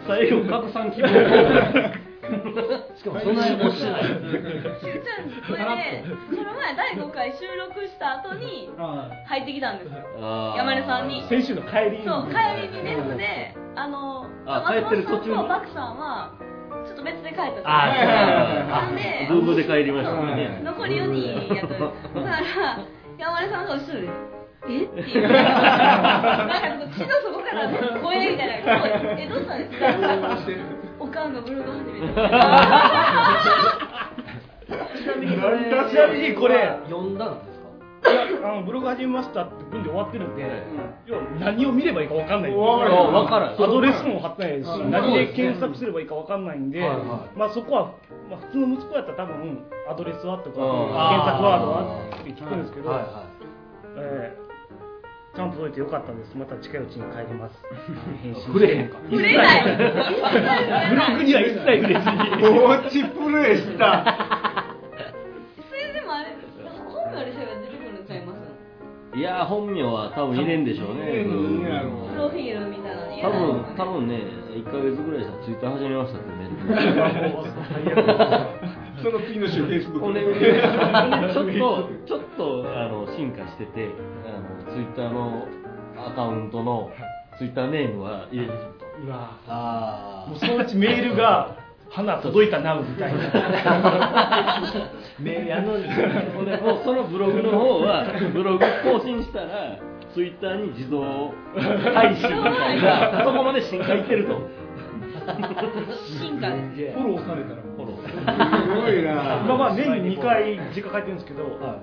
最後拡散希望 しかもそんなにもしてないこれねその前第5回収録した後に入ってきたんですよ。山根さんに。先週の帰りに。そう帰りにねそれであのあ松本帰ってる途中に？さんとバクさんはちょっと別で帰ったと。あなんでブームで帰りましたね。残り4人やった。だから山根さんが後ろで「え？っ?」て言ってなんか血の底から声みたいな「えどうしたんですか?」おかんがブログ始めた。ちなみにこれ。ちなみにこれ読んだんですか？いやあのブログ始めましたって文で終わってるんで、要は何を見ればいいか分かんないわからんわからんアドレスも貼ってないですし、うん。何で検索すればいいか分かんないんで、まあ、そこは、まあ、普通の息子やったら多分アドレスはとか、検うん。索ワードはって聞くんですけど、はいはえーちゃんと届いてよかったです。また近いうちに帰ります。返信触れへんか。触れない。ブログには一切触れずに。放置プレイしたそれでもあれ本名でそれが出てくるんちゃい。ますい。やー本名は多分入れんでしょうねプロフィールみたい。なのに多分多分ね1ヶ月ぐらい。したらツイッター始めましたってメールその次の週フェイスブックちょっとちょっとあの進化しててあのツイッターのアカウントのツイッターネームは入れてるとうわあもうそのうちメールが花届いたなみたいな。メールやのに。ほんでもうそのブログの方はブログ更新したらツイッターに自動配信みたいなそこまで進化いってると。進化です。フォローされたらごいな。まあまあ年に2回実家帰ってるんですけど、は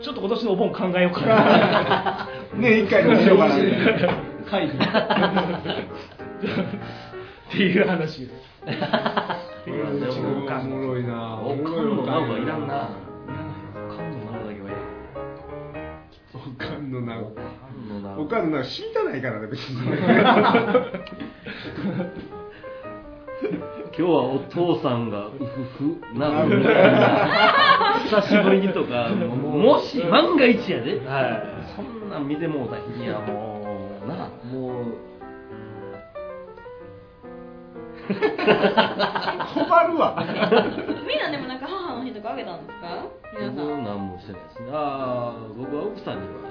ちょっと今年のお盆考えようかな。年一回のしようかな。会議っていう話です。っていううちのおかおんもろいなおかんのナウはいらんな。おかんのだけはおかんのなおかんおかんのな死いたないからね別に今日はお父さんがうふふなみたいな久しぶりにとかももし万が一やで、い。はそんなん見てもうた日にはもうな。もう困るわ。みんなでもなんか母の日とかあげたんですか？皆僕さん。何もしてないですね。ああ僕は奥さんには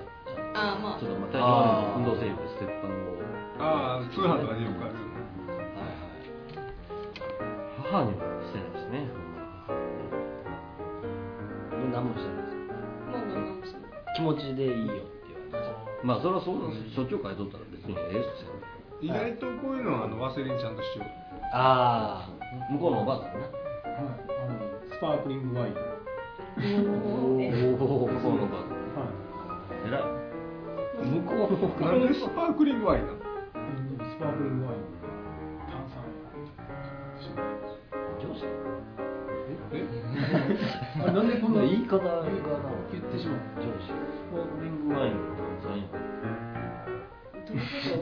あーまあ。ちょっとまあ体調悪いんで運動整理でステッパーを。ああ通販とかでよくある母にはしてないですねもう何もしてないですもう何もしない気持ちでいいよって言われて。まあそれはそうしょっちゅとったら別にええっすよ意外とこういうのはあのワセリンちゃんとしよう。あ向こうのおばあさんねはいあのスパークリングワイン。おーえ向こうのおばあさんはいえらい向こうのなんでスパークリングワインなのスパークリングワイン炭酸上司えあなんでこんな言い方が。な言ってしまう上司スパークリングワインの炭酸や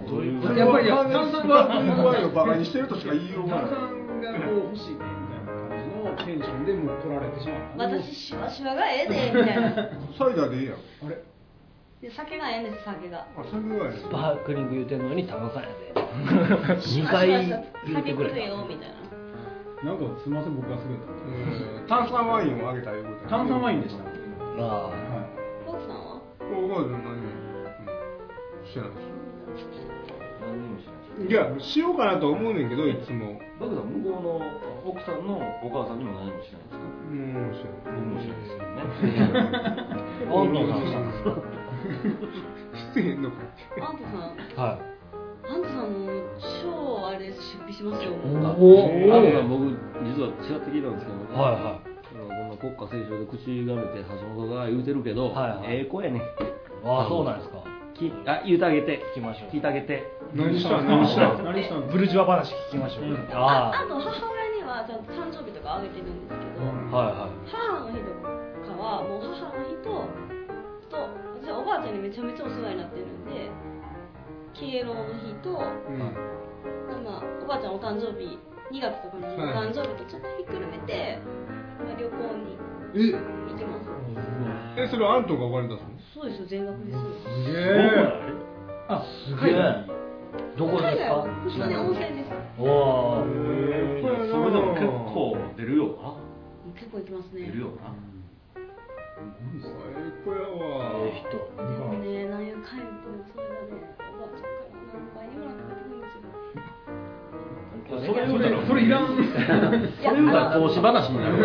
どういうそれは完全にスパークリングワインをバカにしてるとしか言いようがない炭酸がこう欲しいねみたいな感じのテンションでもう来られてしまった私シワシワがええでみたいなサイダーでいいやんあれで酒がええんです酒があ酒がスパークリング言うてんのに炭酸やで2回言うてくれ酒食えよみたいななんかすみません僕がすぐうん炭酸ワインをあげたいうこと炭酸ワインでした。あはコウさんはお母さん何も、うん、してないで何にもしないす。いやしようかなと思うねんけどいつも。バクさん向こうの奥さんのお母さんにも何もしないんですか？もうしてない僕もしないですよね。あんたさんですか？してへん。のかアントさん。はアントさんも超あれ出費しますよおあのさん僕実はちらっと聞いたんですけどね。はいはこんな国家斉唱で口がめて橋本が言うてるけど、はいはい。ええ子やねああそうなんですか。きあ言うてあげて。聞きましょう。聞いてあげて。何したん。何したん何したんブルジョア話聞きましょう、ああと母親にはちゃんと誕生日とかあげてるんですけど、あはいはい母の日とかはもう母の日とと私はおばあちゃんにめちゃめちゃお世話になってるんで敬老の日と、うん。まあ、おばあちゃんお誕生日2月とかのお誕生日とちょっとひっくるめて、まあ、旅行にえ行ってます。えそれあんたがお金出すの？そうですよ全額です。よすげえ。あすげえ。どこです海外はか普通に。温泉です。おおそれでも結構出るよな？結構行きますね。出るよな？最高やわ。ええ人。でもね何やかんや言ってもそれがねそれそれそれいらんそれ言うたら投資話になるい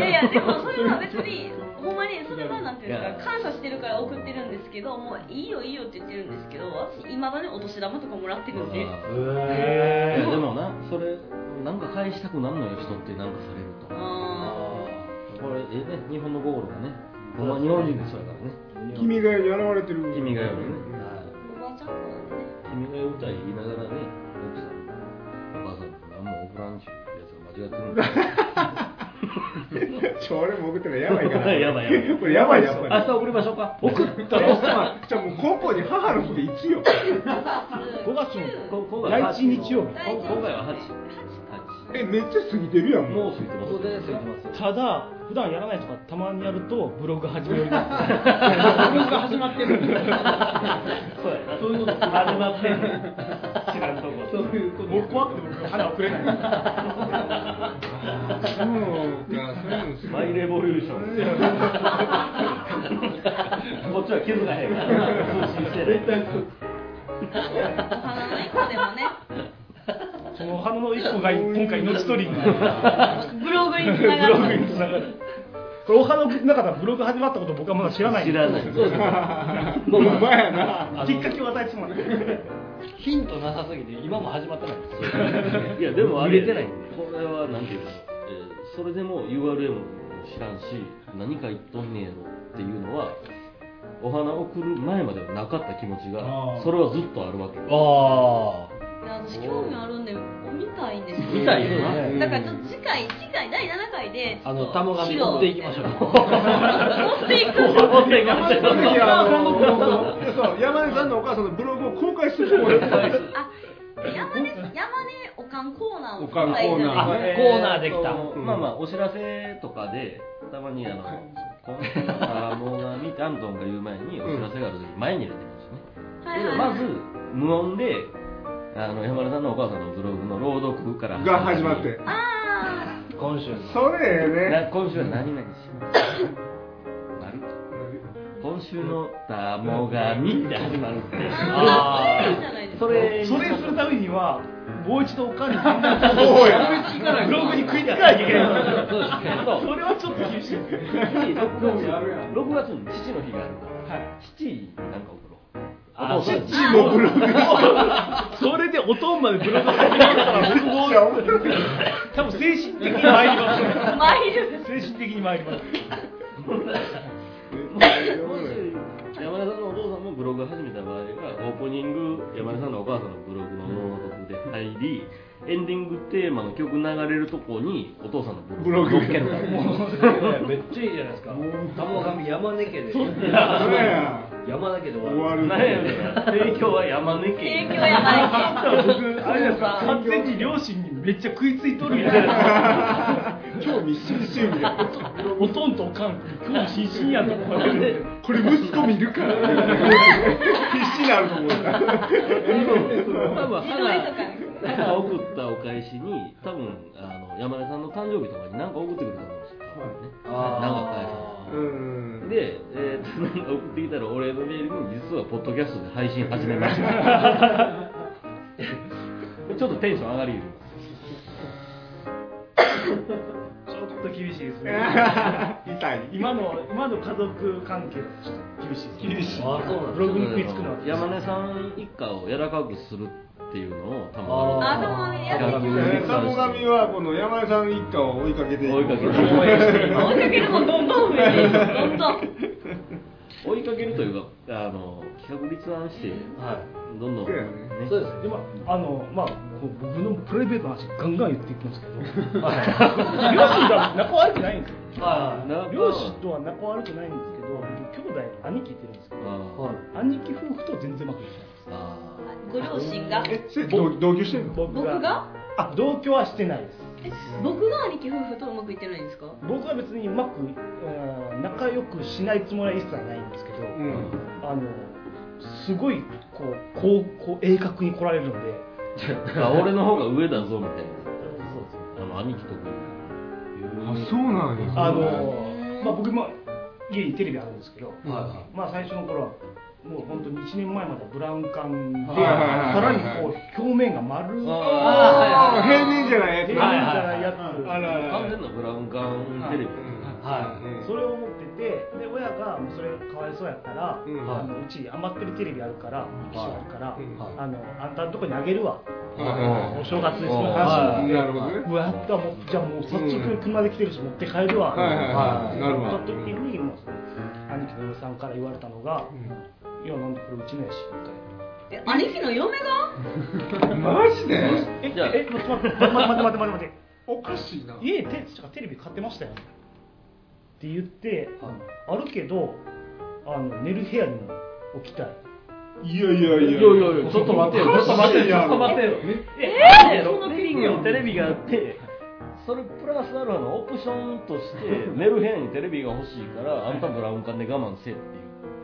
やいやでもそれは別にほんまにそれはなんていうんですか感謝してるから送ってるんですけどもういいよいいよって言ってるんですけど私いまだにお年玉とかもらってるんでいへやでもなそれなんか返したくなるのよ人ってなんかされるとあこれええね。日本の心がねほんま日本人でそうやからね君が代に現れてる君が代にね君が代歌い言いながらね奥さんお母さん何も送らんちゅうやつが間違ってるんだちょ俺も送ってるのやばいから。やばいやばい。これやばいやっぱり。明日送りましょうか。送ったらじゃあもう高校に母の日でいつよ5 月のこ今回は第一日曜日。こ今回は8えめっちゃ過ぎてるやん。8もう過ぎてます。てますよただ普段やらないとかたまにやるとブログ始め ブログが始まってる。そうやな。そういうこと始まってんねん。知らんとこそういうこと。もう怖くて僕花送れない。そう。かそういうのすマイレボリューションこっちは気づかへんから。通信してないお花の一個でもねその花の一個が今回命取りに。なるブログにつながブログるにつながるこれお花の中からブログ始まったこと僕はまだ知らない。知らない。ほんまやなきっかけを与えヒントなさすぎて今も始まってないんです。よいやでもあれてない。んでこれはなんていうか、えーそれでも URL も知らんし何か言っとんねやろっていうのはお花送る前まではなかった気持ちがそれはずっとあるわけあいや私興味あるんで見たいんですよ。見たいよなね。だからちょっと次回次回第7回でああの玉紙持っていきましょう。持っていく持っていか山根さんのいやあのそう山根さんのお母さんのブログを公開するあ山根山根おかんコーナーをおかんコーナー。コーナーできた。まあまあお知らせとかでたまにあのこんなもが見てアントンが言う前にお知らせがある時前に入れてるんですね、まず無音であの山根さんのお母さんのブログの朗読からが始まって。あ今週のそれええね。な今週は何々します。なる今週の「たもがみ」って始まるって。ー。あー。それそれするためにはもう一度おかんにそうやブログに食いつかなきゃいけないそれはちょっと厳しい。6月6月に父の日があるから、父に何か送ろうあお父さん。に父のブログそれでおとんまでブログ始めたら僕も多分精神的に参ります。参る精神的に参ります。もし山根さんのお父さんもブログ始めた場合はオープニング山根さんのお母さんのブログの朗読で入りエンディングテーマの曲流れるとこにお父さんのブログ。を乗っけるからめっちゃいいじゃないですか。山根家で。山根家で終終わる。ねん提供は山根家。提供山根家。僕あれですか完全に両親にめっちゃ食いついとるやん。興味津々みたいなおとんとおかん興味津々やんと思ってこれ息子見るから。必死になると思う。多分自撮りと送ったお返しに多分あの山根さんの誕生日とかに何か送ってくれたと思うんですよ、多分ね。なんか返さうん。で、えー、となんか送ってきたらお礼のメールに実はポッドキャストで配信始めました ちょっとテンション上がりるちょっと厳しいですね。痛い。今の今の家族関係だとちょっと厳しいです厳しい。あそうなんブログに食いつくのは。山根さん一家を柔らかくするっていうのをたあま頭にやってにえー。サモガミはこの山根さん一家を追いかけて追いかけて。追いかけるもんどんどん増えていくどんどん。追いかけるというかあの企画立案してはどんどん、そうやね。そうです。でまああのまあこう僕のプライベートの話ガンガン言っていくんですけど。両親が仲悪くないんですよ両親とは仲悪くないんですけど兄弟兄貴いてるんですけどあ兄貴夫婦と全然うまくいかないご両親が？えそれ同同居してんの？僕僕が？あ同居はしてないです。え僕が兄貴夫婦とうまくいってないんですか？僕は別にうまくうん仲良くしないつもりは一切ないんですけど、うん。あのすごいこうこうこう鋭角に来られるので。あ俺の方が上だぞみたいな。そうですあの兄貴とあそうなんやあのまあ僕も家にテレビあるんですけど、はいはまあ最初の頃はもう本当に1年前まではブラウン管で、はいはいはいさらにこう表面が丸い。あー平面じゃないやつ。平面じゃないやつ、完全なブラウン管テレビ。はい。それを持っててで親がもうそれかわいそうやったら、うん。あのうち余ってるテレビあるから機種あるから、うんあのあんたのとこにあげるわ、はいお正月に。そのは話をなるほどね。うわやったもうじゃあもう早速車で来てるし持って帰るわ、はいはいはい。なるほど。った時にもう兄貴の嫁さんから言われたのが「いやなんでこれうちのやし」みたいな。え兄貴の嫁が？マジで？えじゃあ。え待って待って待って待って待って待って。おかしいな。家にテテレビ買ってましたよ。って言って、あるけどあの寝る部屋にも置きたい。いやいやいやいや。いやいやちょっと待ってよちょっと待ってよ。ちょっと待ってよ。えーリビングにテレビが。あって。それプラスアルファのオプションとして寝る部屋にテレビが欲しいからあんたブラウン管で我慢せって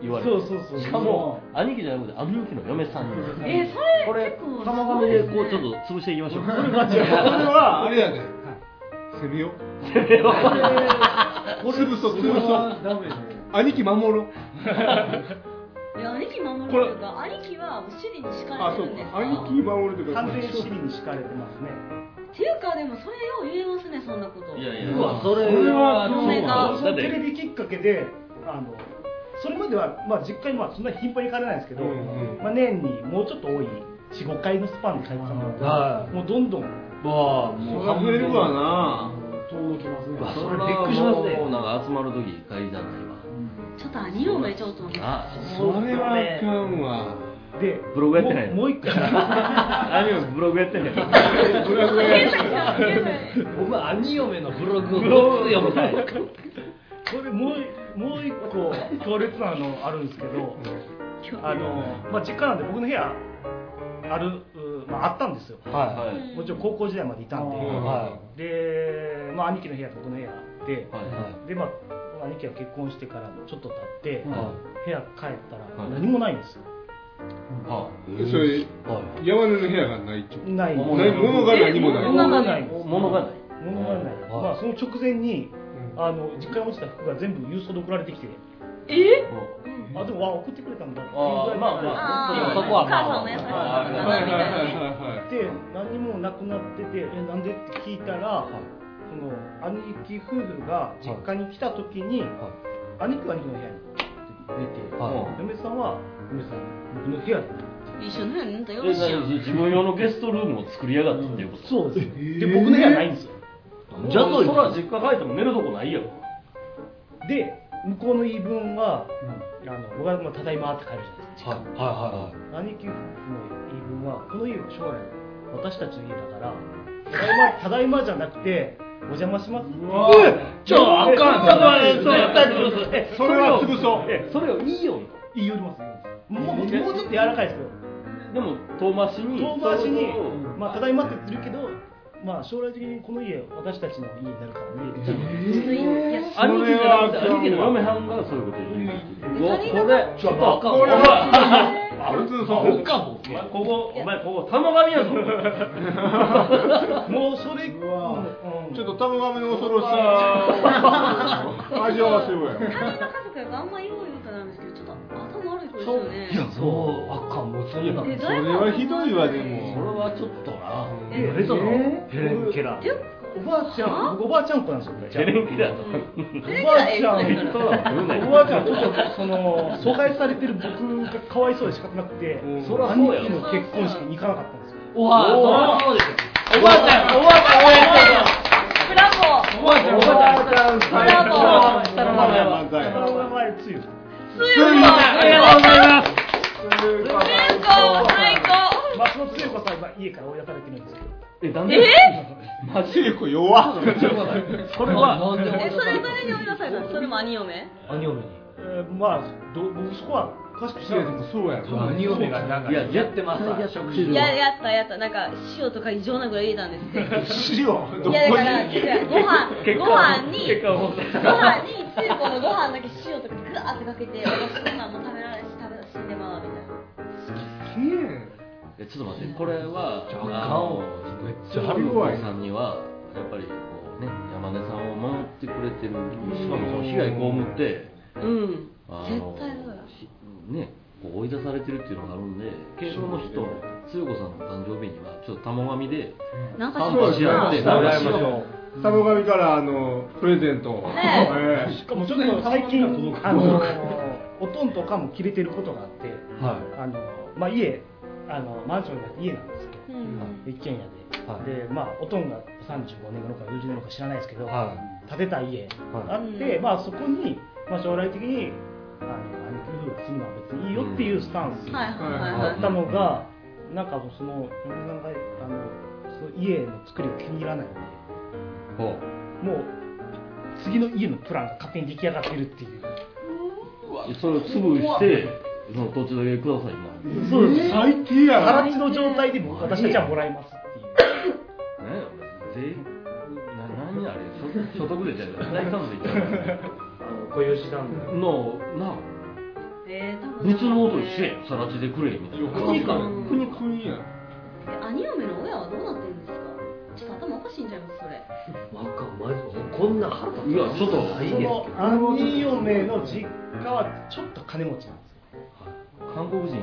言われて。そうそうそう。しかも兄貴じゃなくて兄貴の嫁さんに。えーそこれれ結構玉亀でこうちょっと潰していきましょう。これはあれやで。攻めよ。う潰そう潰そう。兄貴守ろう。いや兄貴守るというか兄貴はもう尻に敷かあそうれてるんですか。か兄貴守るというか完全に尻に敷かれてますね。っていうかでもそれよう言えますねそんなこと。いやいや。うわそれそれはテレビきっかけであのそれまでは、まあ、実家にまあそんなに頻繁に帰れないんですけど、うんうん。まあ、年にもうちょっと多い45回のスパンで帰ってたのが、はい。もうどんどんわあそもうるわな。遠きますね。わそれびっくりしますね。もうなんか集まる時会じゃないわ。ちょっと兄嫁ちょっとあそれはあかんわでブログやってないの？もう一回。兄嫁ブログやってんねんブラブラや 僕は兄嫁のブログを読みたい。これもうもう一個強烈なのあるんですけどあの、まあ、実家なんで僕の部屋ある、うまあ、あったんですよ。ははい。もちろん高校時代までいたんで、うんはで、まあ、兄貴の部屋と僕の部屋あって、はいはでまあ兄貴が結婚してからちょっと経って、は部屋帰ったらはい。何もないんですよ、はそれいはい。山根の部屋がないってない。物ない。物が何もない。物がない。物がない。物がない、はい。まあ、その直前にうんあの実家に落ちた服が全部郵送で送られてきて。え？あでもわ送ってくれたんだ。っていうあーぐらいまあ。まあそこはお母さんの優しさあーかなみたいなね。はいで何もなくなっててえなんでって聞いたら、その兄貴夫婦が実家に来た時に、兄貴は兄貴の部屋に出て、は嫁さんは嫁さん僕の部屋に一緒の？部屋に寝たらよ。自分用のゲストルームを作りやがったっていうこと？そうです、で僕の部屋ないんですよじゃあそれは実家帰っても寝るとこないやろ。で向こうの言い分は、あの僕はまあただいまって帰るじゃないですか、はいは兄貴夫婦の言い分はこの家は将来私たちの家だからただいま ただいまじゃなくてお邪魔しますちょあかんちょっとえそれは潰そう。えそれをいいよと言いよります。もうもうちょっと柔らかいですけど。でも遠回しに遠回しにまあただいまって言ってるけどまあ将来的にこの家私たちの家になるからね、ちょっといいいやそれは兄貴の嫁はんがそういうこと言ううわこれちょっとこれは普通そうかもお前ここお前ここ玉神やぞもうそれうんちょっと玉亀の恐ろしさ味わわせようや他の家族やからあんま言おですよね。いやそう。あかんもうそんなえそれはひどいわでも。それはちょっとな。ええそのヘレン・ケラおばあちゃん僕おばあちゃん子なんですよヘレンキラーとおばあちゃ。んヘレンキラーおばあちゃんちょっとその 疎外されてる僕がかわいそうで仕方なくてそりゃそうや兄貴の結婚式に行かなかったんですよ。うわそりゃそうですよおばあちゃんおばあちゃん応援してブラボーおばあちゃん。おばあちゃんブラボ。ー下の名前は漫才下の名前つゆつゆこありがとうございますつゆこ最高まあそのつゆこさんは今家から追い出されてるんですけど。えなんで？マジでこれ弱っそれはなんでえそれ誰に呼び出されたの？それも兄嫁？兄嫁に。えーまあど僕そこは詳しく知らない。です。そうや兄嫁がなんかい。ややってますわ食事いややったやった。なんか塩とか異常なぐらい入れたんですって。塩どいやだこからご飯ご飯にご飯につゆこのご飯だけ塩とかグワーってかけて私そんなんもう食べられるし食べられ死んでまうみたいな。えちょっと待ってこれはじゃああのめっちゃ張りさんにはやっぱりこうね山根さんを守ってくれてるしかもその被害被ってうん。あ絶の対そうやしねこう追い出されてるっていうのがあるんで敬老の人つよこさんの誕生日にはちょっと玉紙でなん。かし合ってそうなんかしやりましょう玉神からあのプレゼントを。ね。ええ。しかもちょっと最近あのおとんとかも切れてることがあってはあのまあ家あのマンションにあって家なんですけどうん。一軒家で、はい。でまあおとんが35年後か40年後か知らないですけど、い。は建てた家があって、うん。まあそこに、まあ、将来的にあの兄貴夫婦するのは別にいいよっていうスタンスはいはいはいはい。だったのが、なんかもうそのなんかあのその家の作りが気に入らないのでほもう次の家のプランが勝手に出来上がってるっていう。うそれを潰してその土地だけくださいなそうです。最低やな。更地の状態でも私たちはもらいますっていう。ね税な何あれ所所得税じゃない財産税じゃないあの小吉さんのなえー多分別の音一緒やんさら地でくれみたいな。国かうん国国やえ兄嫁の親はどうなってるんですか？ちょっと頭おかしいんちゃいますそれ。わかんマジでこんな腹立ついやちょっと兄嫁の実家はちょっと金持ちなんですよ韓国人。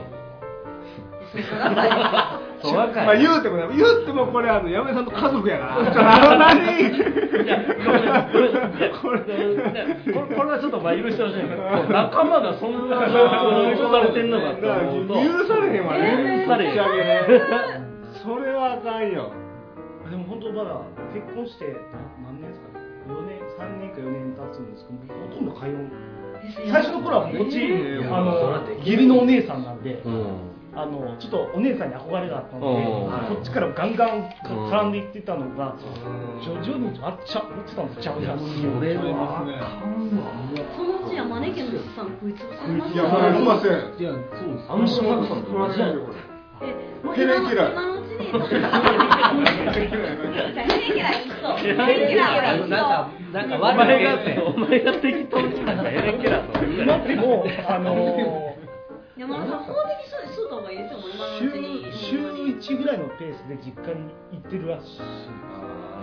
そうまあ言うてもね言うてもこれあの嫁さんの家族やから。何？これこれ これはちょっとまあ許してほしい。けど仲間がそんな許されてんのかって思うと。許されへんわね。許されへん。それはあかんよ。でも本当まだ結婚してな何年ですかね？4年3年か4年経つんですけどほとんど通う最初の頃はこっち、えー。あの義理のお姉さんなんで、うん。あのちょっとお姉さんに憧れがあったので、うん。こっちからガンガンうん絡んでいってたのが、徐々にあっちゃ思ってたんとちゃうなってい。うそれはそのうち山根家の資産食いつれますいやほんません。いやそうです。あの人マさんと同じやんえもうヘレキラーいい人ヘレンキラーいい人なんかなんかお悪い前がねお前が適当になんかエレンケラー。とか言う今なってもうあの山根さん法的処理しとった方がいいですよもう今のうちに週週1ぐらいのペースで実家に行って。るらしい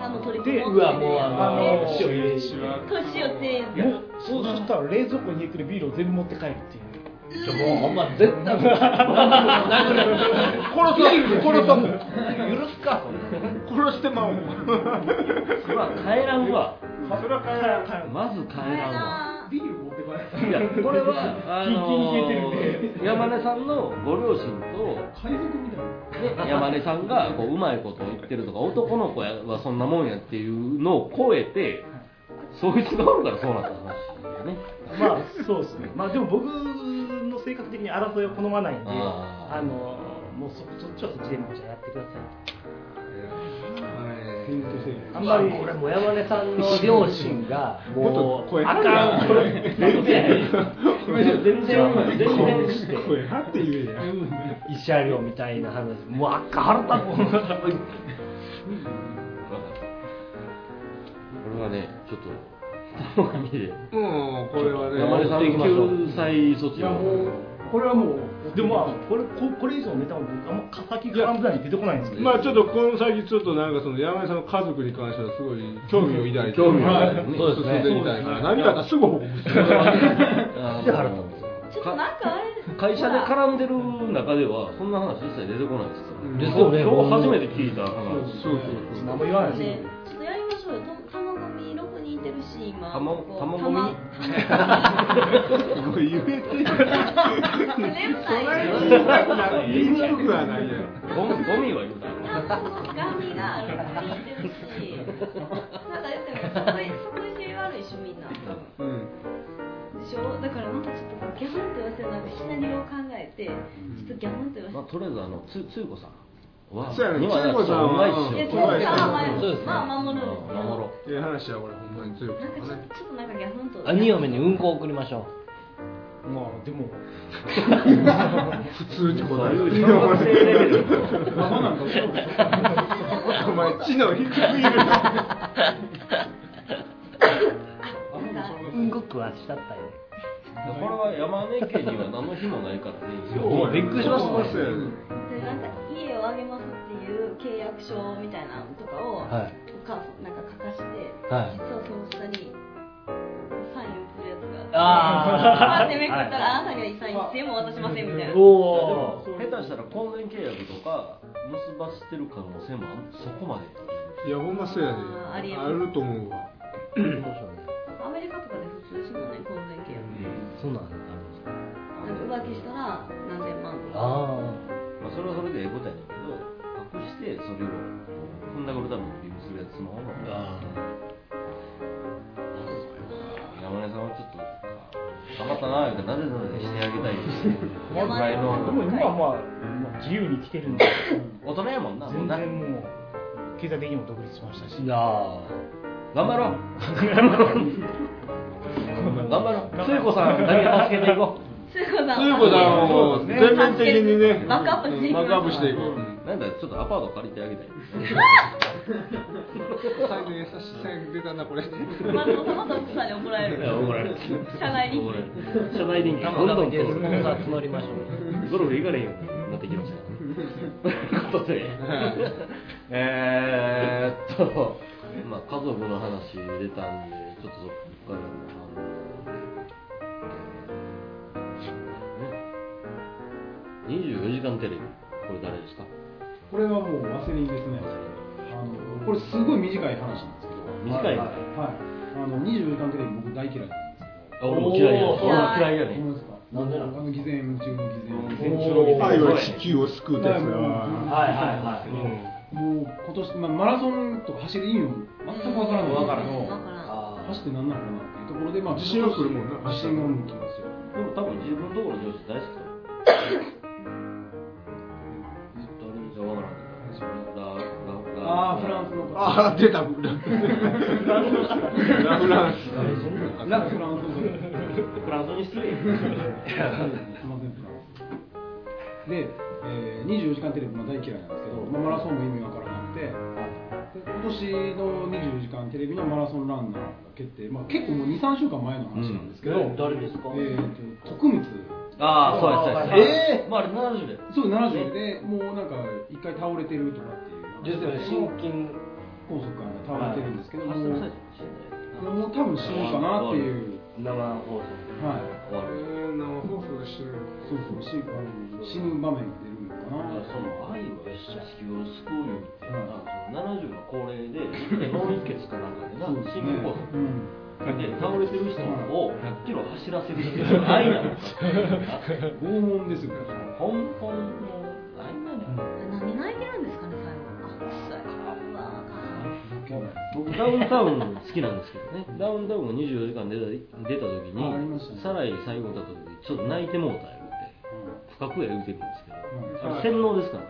あの取りで込うわもうあのあの塩入れ年寄って。もうそうしたら冷蔵庫に入れてるビールを全部持って帰るっていうちょもうほんま絶対殴る殺す殺す許すか。殺してまうそれは帰らんわ。それは帰らん。まず帰らんわ。ビール持ってこない。いやこれはあの山根さんのご両親と海賊みたいな。ね、山根さんがこううまいことを言ってるとか男の子やはそんなもんやっていうのを超えてそいつがおるからそうなった話だよね。まあそうですね。まあでも僕の性格的に争いを好まないんであのもうそそっちはそっちでもうじゃあやってください。あんまりこれも山根さんの両親が もうあかんこれ全然全然全然して慰謝料みたいな話もうあかん腹立つあはねちょっともうこれはね。山根さん救済措置いやもうこれはもうでもまあこれここれ以上のネタも僕あんま先絡んだに出てこないんですけど。まあちょっとこの先ちょっとなんかその山根さんの家族に関してはすごい興味を抱いて興味を抱いてね。そう進んでみたいから何かあったらすぐ報告してちょっとなんかあれ会社で絡んでる中ではそんな話一切出てこないですから、うん。ですよね。今日初めて聞いた話。そうそうそう。何も言わないですねてるし今。玉玉組もう言えてるそない言いたくない言いにくくはないやろゴミゴミは言うたよガミがあるって言ってるしなんか言ってもすごいすごい知り悪いしみんなうんでしょだからなんかちょっとギャフンと言わせるなんかシナリオを考えてちょっとギャフンと言わまあ、とりあえずあのつつゆこさんはそうやね。にはつゆこさんはせていやうまいっしょ。怖いつさんはそうですね。まあ守る。んですけど守ろええ話やこれほんまに強くなんかちょねちょっとなんかギャフンと。兄嫁にうんこ送りましょまあでも。普通に答えそうる小学生レベルお前知能低すぎるよう。うんこ食わしちゃったよこれは山根家には何の日もないからね。もうびっくりしましたねあげますっていう契約書みたいなのとかを、はい。お母さんなんか書かして、はい。実はその下にサインを送るやつがあーパー。ってめくったら、あなたにはいいサイン一銭も渡しませんみたいな。おお下手したら婚前契約とか結ばしてる可能性もあんそこまで。いやほんまそうやねあーありえあると思うわ。アメリカとかで普通ですもんね婚前契約。そうなんですか？なんか浮気したら何千万とか。あまあ、それはそれでええことやねしてそれを踏んだくるために利用するやつの方があ山根さんはちょっと頑張ったなーってなでなでしてあげたいぐらいのでも今はまあまあ自由に生きてるんで。大人やもんなもうな。全然もう経済的にも独立しましたし。あいや頑張ろう。頑張ろう。つゆこさんだけ助けていこつゆこさんを全面的にね。バックアップしていきますバックアップしていこううなんだちょっとアパート借りてあげたい。最後優しい最後出たなこれ。松本さんまた奥さんに怒られる。怒られる。社内に怒られる社内人気玉紙でスポンサー募りましょう。ゴルフ行かれへんようになってきました。ことでえーっとまあ家族の話出たんでちょっとそこからのあのえーね24時間テレビ。これ誰ですか？これはもうワセリンですね。あのこれすごい短い話なんですけど。短いはい、はい。あの24時間テレビ僕大嫌いなんですけど。あ俺も嫌いや俺も嫌いやねほんなんでなん？あの偽善中の偽善。全中の偽善。愛は地球を救うってやつだはいはいはい。はいもう今年、まあ、マラソンとか走る意味も全くわからないんですけどわからん。あ走って何なのかなっていうところで、まあ、自信は来るもんな。自信も来ますよ。でも多分自分のところの上司大好きだ ラララああフランス。のああ出たララフランスラフランスのフランスに失礼すいませんで、えー、24時間テレビも大嫌いなんですけど、まあ、マラソンも意味わからなくて、で今年の24時間テレビのマラソンランナーが決定、まあ、結構もう23週間前の話なんですけど、うん誰ですかえーと徳光ああそうですそうです。えまああれ70で。そう70でもうなんか一回倒れてるとかっていうですよね心筋拘束から倒れてるんですけど、発ももう多分死ぬかなっていう、生放送。はい、終わる。えー生放送でしてるそうそう死ぬ場面が出るのかな。その愛は地球を救うよっていうのはその70の高齢で脳溢血かな。んかでな心筋梗塞うんで倒れてる人を100キロ走らせるって愛なのか 拷問ですよね。根本の愛なの何泣いてるんですかね最後。あ臭いうわ僕ダウンタウン好きなんですけどね。ダウンタウンが24時間出た出た時にあありましたね。サライ最後出た時ちょっと泣いてもうた言うて深くや言うてるんですけどうん。あれ洗脳ですから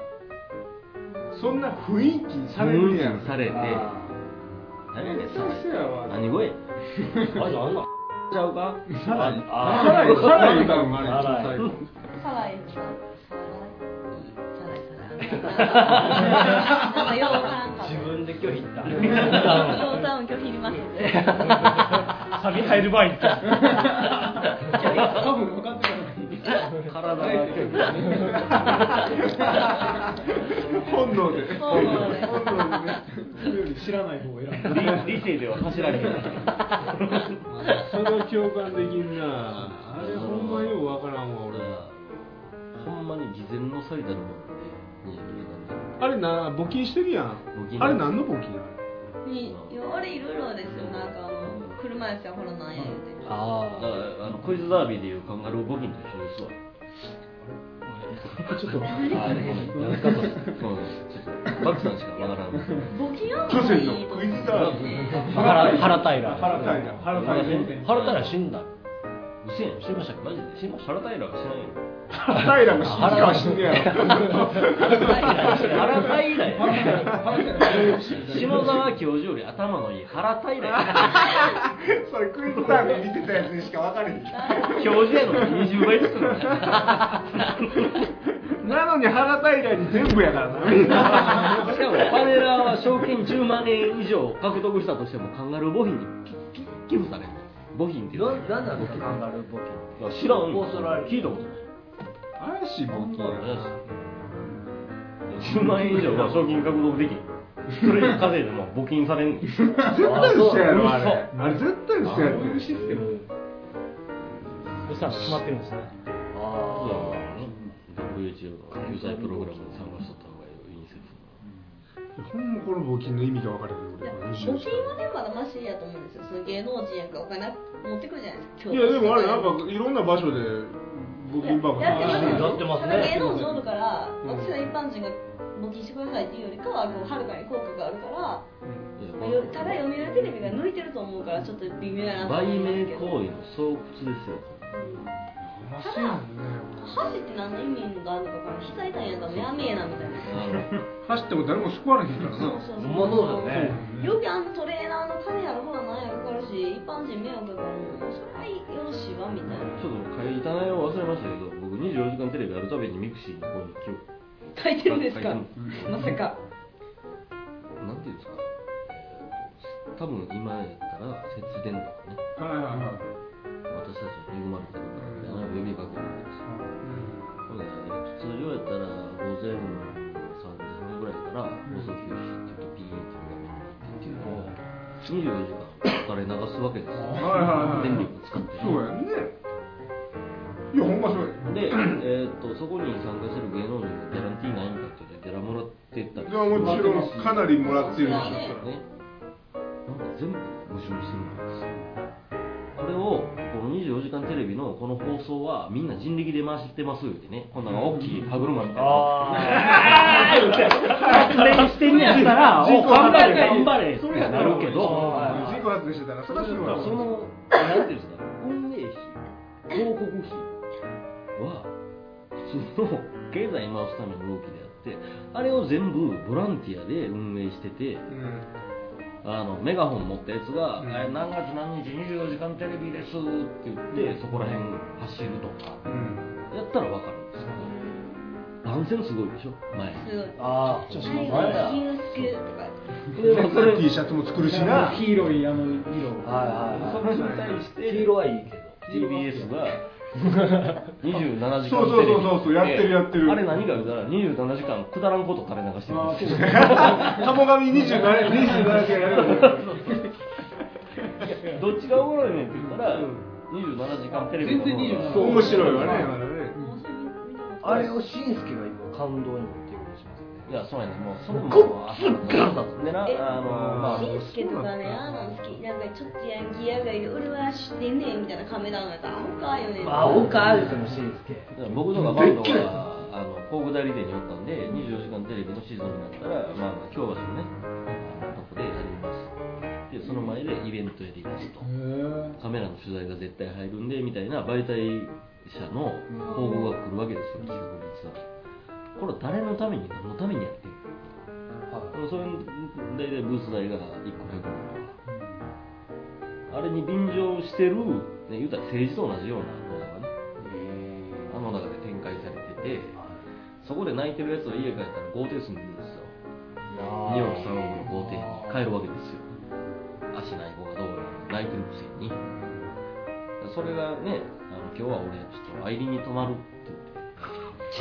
そんな雰囲気にされるやん雰囲気にされてあ何やねん何声？あんな。ちゃうか？サライあサライサライ歌うんあれサラ自分で拒否ったビ入る前に多分分かってる体が。結本能で。本能で本能でね。それより知らない方を選ぶ理理性では走られへんそれは共感できんなあれほんまようわからんわ俺ほんまに事前の最たるもので24時間であれな募金してるやん。募金。あれ何の募金にいやあれいろいろですよ。なんかあの車椅子やほらなんや言うてあだからあのクイズダービーでいうカンガルー募金と一緒ですわ。ちょっとああれ？何ですかそれそうです。ちょっとバクさんしかわからん。募金は巨人のクイズダービー。原原平。原平。原平。原平。死んだ。死にましたっけ？マジで。死にました。原平は知らんよ原平が死んだか死んでやろ原平や原田下沢教授より頭のいい原平やそれクイズダービー見てたやつにし。か分かれへん教授やのに20倍つくんだよなのに原平に全部やからなし。かもパネラーは賞金10万円以上獲得し。たとし。てもカンガルー募金に寄付される募金っていうなんですかカンガルー募金いや知らんオーストラリア聞いたことない怪しい募金や10万円以上は賞金獲得できん。それで稼いでも募金されん。絶対嘘やろあれ。嘘。あれ絶対嘘やろそういうシステム。そしたら決まってるんですね。あ WHO の救済プログラムに参加しとった方がいいん説ほんまこの募金の意味が分かれへん。募金はねまだマシやと思うんですよ。その芸能人やんかお金持ってくるじゃないですか。いやでもあれなんかいろんな場所で募金箱やってますね。ただ芸能人おるから、私ら一般人が募金してくださいっていうよりかはこうはるかに効果があるから、まあ。よただ読売テレビが抜いてると思うからちょっと微妙やなと思売名けど。行為の巣窟ですよ。マシやんね箸って何の意味があるのかから膝痛いんやったらやめえなみたいな。あの走っても誰も救われへんからな。そうそうほんまそう。だよね。よくあのトレーナーの金やらほらなんやかかるし一般人迷惑だからもうそれはよろしいわみたいな。ちょっと書いた内容忘れましたけど僕24時間テレビやるたびにミクシーにこう日記を書いてるんですか？まさか。なんていうんですか、えーと多分今やったら節電とかね。はいはいはい。私たちは恵まれてるからみたいな呼びかけるわけですよほんで通常やったら午前3時半ぐらいから放送休止って言うとピーっていうのがっていうのを24時間お金流すわけですよ。はいはいはい。電力使ってそうやんね。いやほんまそうや。で、えー、とそこに参加してる芸能人がギャランティーないんかって言ってギャラもらってったりいやもちろんかなりもらってるでしょね。なんか全部矛盾してるんですよ。これをこの24時間テレビのこの放送はみんな人力で回してますってね。こんな大きい歯車みたいな。発電 してんねやったらお頑張れ。頑張れってなるけど自己発電してたらそれはすごいわそのなんていうんですか運営費広告費は普通の経済回すための動きであってあれを全部ボランティアで運営しててうん。あのメガホン持ったやつが、うん。え何月何日24時間テレビですって言ってそこら辺走るとかうん。やったら分かるんですけど番宣すごいでしょ前。すごい。ああでもそれ T シャツも作るしな。黄色いあの色はいはいそれに対して。黄色はいいけど。TBS が27時間テレビそうそうそうそうそうやってるやってる。あれ何か言うたら27時間くだらんこと垂れ流してるんあですよ鴨神27 27時間やるどっちがおもろいねんって言ったら、27時間テレビの方が。全然27そう面白いわねあれをしんすけが今感動に。持っているいやそうやねもうそれもごっつガサツでな。えあのまあしんすけとかね、あの好き、なんかちょっとヤンキーやがいで、俺は知ってんねんみたいなカメラのやつ、アホかよね。あおかですよしんすけ僕とかバンドがあの広告代理店におったんで24時間テレビのシーズンになったらまあまあ京橋のねとこでやります。でその前でイベントやりますと。へカメラの取材が絶対入るんでみたいな媒体者の報告が来るわけですよ、企画実は。これは誰のために、何のためにやってるそれ大体ブース代が1個100円あれに便乗してる、ね、言うたら政治と同じような動画がね、あの中で展開されてて、そこで泣いてるやつを家帰ったら豪邸住んでるんですよ。理論3億の豪邸に帰るわけですよ。足ない子がどうやら泣いてるくせに。それがねあの今日は俺ちょっとアイリンに泊まる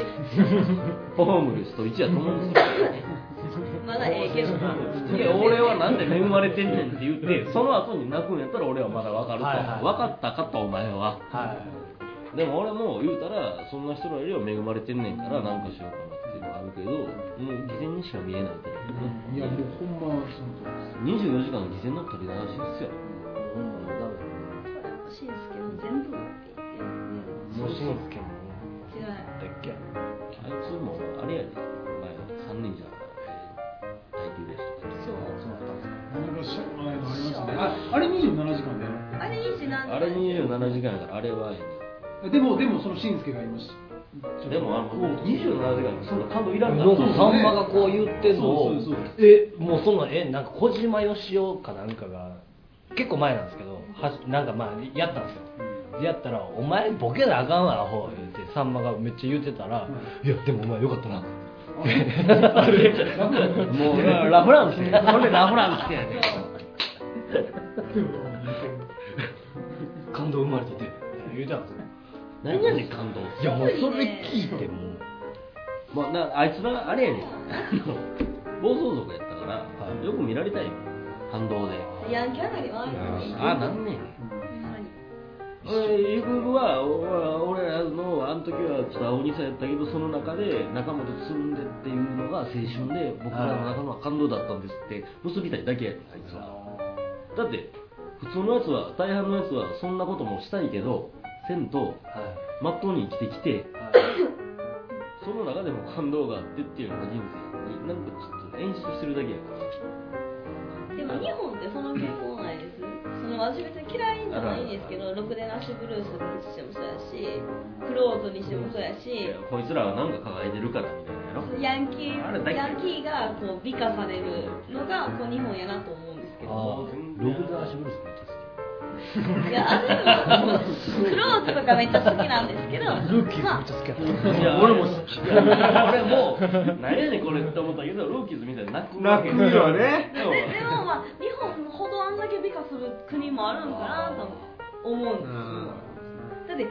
ホームレスと一夜と思うんですよ。まだええけどな。い や俺はなんで恵まれてんねんって言ってその後に泣くんやったら俺はまだ分かると、はいはい分かったかとお前は。はいでも俺も言うたらそんな人らよりは恵まれてんねんからなんかしようかなっていうのがあるけどもう偽善にしか見えないという。いやもうほんまその通りです。24時間偽善の取り流しですよ。しいんですけど全部って言って。もうしんすけも違うあいつもあれやで前3人じゃ耐久レースとかそうそうだったんですかなんかしょありましたねああれ27時間。でやろあれ27時あれ27時間やからあれはええね。でもでもそのしんすけがい。まし。たでもあの27時間そんな感動いらんかからさんまがこう言ってんのをえもうそのえなんか小島よしおかなんかが結構前なんですけどはなんかまあやったんですよ。でやったら「お前ボケなあかんわアホ」言ってさんまがめっちゃ言ってたら「いやでもお前よかったな」もうラフランスねそれラフランスやね 感動生まれたって言うてたんですよ。何やねん感動。いやもうそれ聞いても。うまあ、なあいつらあれやねん。暴走族やったから、はい。よく見られたいよ反動で。ヤンキー上がりはあるああなんねんゆくゆくはお俺らのあの時はちょっと青二歳やったけどその中で仲間とつるんでっていうのが青春で僕らの中の感動だったんですって。結びたいだけやねんあい。つはだって普通のやつは大半のやつはそんなこともしたいけどせんとはい。まっとうに生きてきてはい。その中でも感動があってっていうのが人生になんかちょっと演出してるだけやから。でも日本ってその傾向ないですその私別に嫌いじゃないんですけどろくでなしブルースにしてもそうやしクローズにしてもそうやしこいつらはなんか輝いてるからみたいなやろ。ヤンキーヤンキーがこう美化されるのがこう日本やなと思うんですけあどーログダーシブルースめっちゃ好き。いやあクローズとかめっちゃ好きなんですけどルーキーズまあめっちゃ好きやった。いや俺も好き。俺も何やねんこれって思ったけどルーキーズみたいに泣くわけ泣くよね。でもまあ日本んだけ美化する国もあるんかなと思うんですよ。だって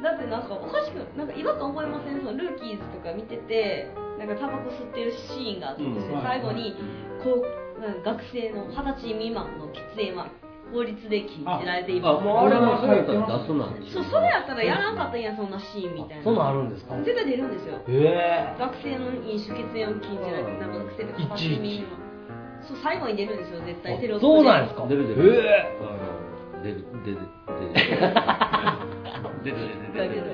だってなんかおかしくなんか違和感覚えません？そのルーキーズとか見ててなんかタバコ吸ってるシーンがあったんですよ、うん。最後にこうなんか学生の二十歳未満の喫煙は法律で禁じられています。あもうあれはそれやったら出すなんそうそれやったらやらんかったんやそんなシーンみたいな。そんなんあるんですか？絶対出るんですよ。え。学生の飲酒喫煙を禁じられてなんか学生で二十歳未満そう最後に出るんですよ絶対。テロップそうなんですか？出る出る。えあの出る出る出る出る出る出る出る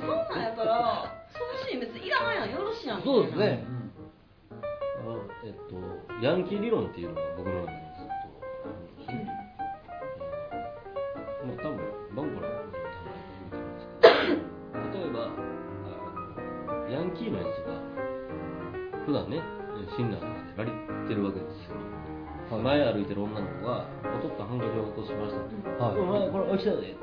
そんなんやったらそのシーン別にいらないやんよろしいやん。そうですね。あえっとヤンキー理論っていうのが僕の中にずっとあるんですね、もう多分バンコラの名前で言うてるんですけど。例えばあのヤンキーのやつが普段ね診断とかでラリってるわけですよ、前歩いてる女の子が「おとっかハンカチを落としました」とはい。お前これ落ちたで」って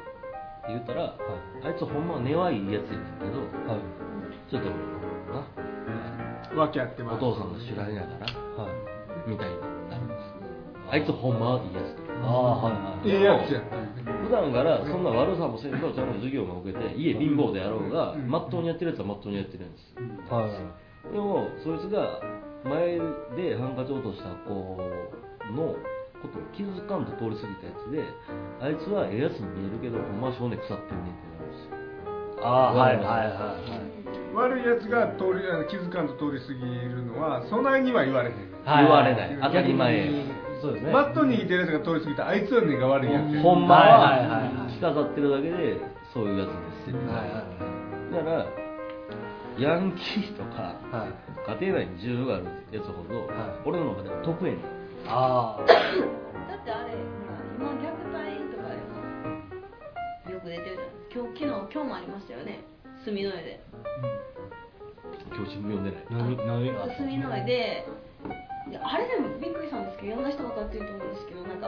言ったら、あいつほんまは根はいいやつやけどはい。ちょっとな訳あっておます。父さんの知られながらはい。みたいになるんですあいつほんまはいいやつああはいはい。いいやつや普段からそんな悪さもせんとちゃんと授業も受けて家貧乏であろうがうん。まっとうにやってるやつはまっとうにやってるんです。はい。でもそいつが前でハンカチ落とした子のことを気づかんと通り過ぎたやつであいつはええやつに見えるけどほんまは少年腐ってんねんってなるんですよ。ああはいはいはいはい。悪いやつが通りあの気づかんと通り過ぎるのはそないには言われへん、はい。言われない。当たり前そうですね。マットに生きてるやつが通り過ぎたらあいつは根が悪いやつや。ほんま。はいはいはいははい着飾ってるだけでそういうやつですよ。はいはい。だからヤンキーとかはい。家庭内に需要があるやつほど、はい。俺の中では得やねん。ああだってあれほら今虐待とかでよく出てるじゃない今日昨日今日もありましたよね。住の上で。今日新聞読んでない。の上で。であれでもびっくりしたんですけどいろんな人分かってると思うんですけどなんか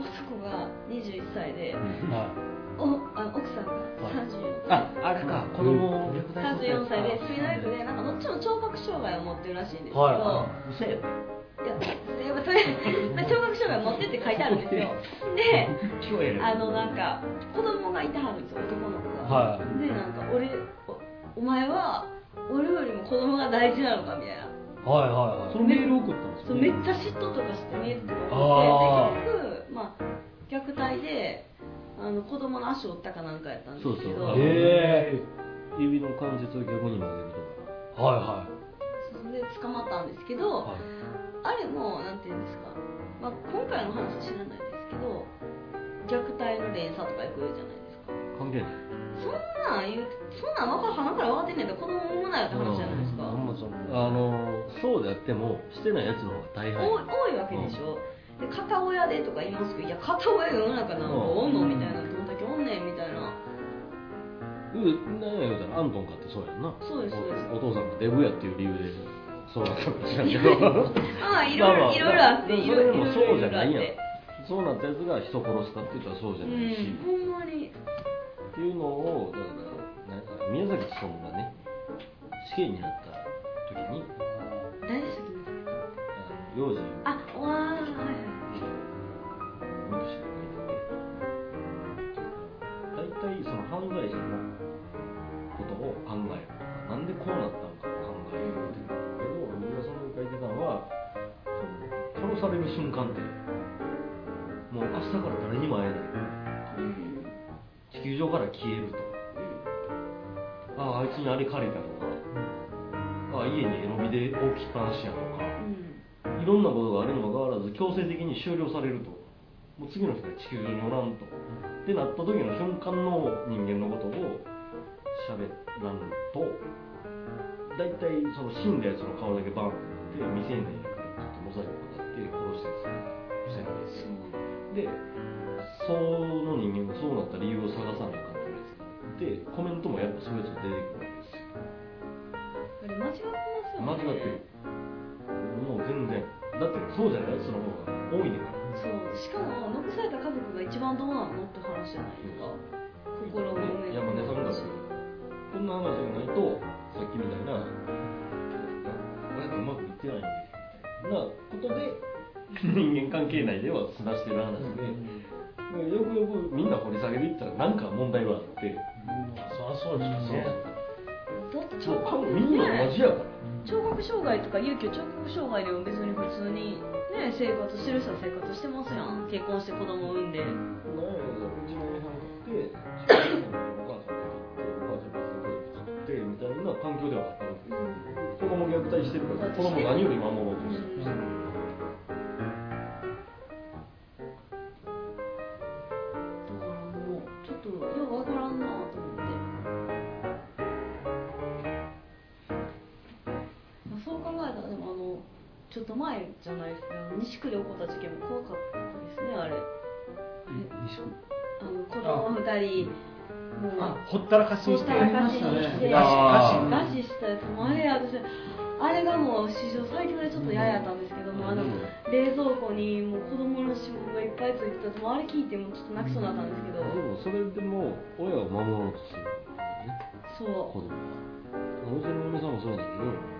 男が21歳で、はおあの奥さんが34歳、ああれか子供を虐待34歳で住の上でなんかどっちも聴覚障害を持ってるらしいんですけど、い。ややっぱそれまあ聴覚障害持ってって書いてあるんですよ。であのなんか子供がいてはるんですよ男の子が、はい。でなんか俺おお前は俺よりも子供が大事なのかみたいな。はいはいはい。そのメール送ったんですよ、そうめっちゃ嫉妬とかしてメールとかあ送ってで結局まあ虐待であの子供の足を折ったかなんかやったんですけど。そうそう。へ指の関節を逆に曲げるとか。はいはそれで捕まったんですけど、はい。あれもなんていうんですか、まあ、今回の話は知らないですけど虐待の連鎖とかよく言うじゃないですか。関係ない。そんなん言うそんなん分か鼻から分かってんねんから子供産むなよって話じゃないですか、ほん。まそうあのそうであってもしてないやつの方が大半多い多いわけでしょ、で片親でとか言いますけどいや片親世の中なんかおんの？みたいな。どんだけおんねん？みたいな。うん。何や言うたらアントンかってそうやんな。そうですそうです。おお父さんがデブやっていう理由で。そうなったかもしれんけど。ま あいろいろいろいろあっていそろいろれでもそうじゃないやん。そうなったやつが人殺すかって言ったらそうじゃうないし、んほんまに。っていうのをだから宮崎さんがね死刑になった時に誰でしたっけ？幼児あわーはい書いてて大体その犯罪者のことを考えるなん。でこうなったのかを考えるっていうけど僕がその時書いてたのはその殺される瞬間ってもう明日から誰にも会えないうん。地球上から消えるとあああいつにあれ借りたとかああ家に絵の具で置きっぱなしやとかうん。いろん。なことがあるにもかかわらず強制的に終了されるともう次の人が地球上におらんとってなった時の瞬間の人間のことを喋らんと大体その死んだやつの顔だけバンって未成年やからちょっとモザイクかかって殺したやつしてですそうでその人間がそうなった理由を探さなあかんってやつがあってコメントもやっぱそれぞれ出てくるわけですよ間違ってますよね間違ってるもう全然。だってそうじゃない？やつの方が多いねが一番どうなのって話じゃないですか。心を埋め山根さんがこんな話じゃないとさっきみたいな親とうまくいってないんでみたいなことで人間関係内では済ましてる話で、よくよくみんな掘り下げていったらなんか問題はあって、そりゃそうですよね。だってそう聴覚みんな同じやから、聴覚障害とか勇気聴覚障害でも別に普通にね生活してる人は生活してますやん。結婚して子供産んで。なん。やろうちの嫁さん。って父親のお母さん。がいてお母さんがすごいってみたいな環境ではあったんですけど子供虐待してるから子供何より守ろうとしてる。だかちょっと前じゃないですけど西区で起こった事件も怖かったですねあれ。あの子供二人もう。あほったらかしにして。ほったらかしにして。ガシしたやつもあれ私。あれがもう史上最強でちょっと嫌やったんですけどもあの冷蔵庫にもう子供の指紋がいっぱいついてたもあれ聞いてもちょっと泣きそうになったんですけど、でもそれでも親を守ろうとするね。そう。子供はうちの嫁さんもそうだけど。思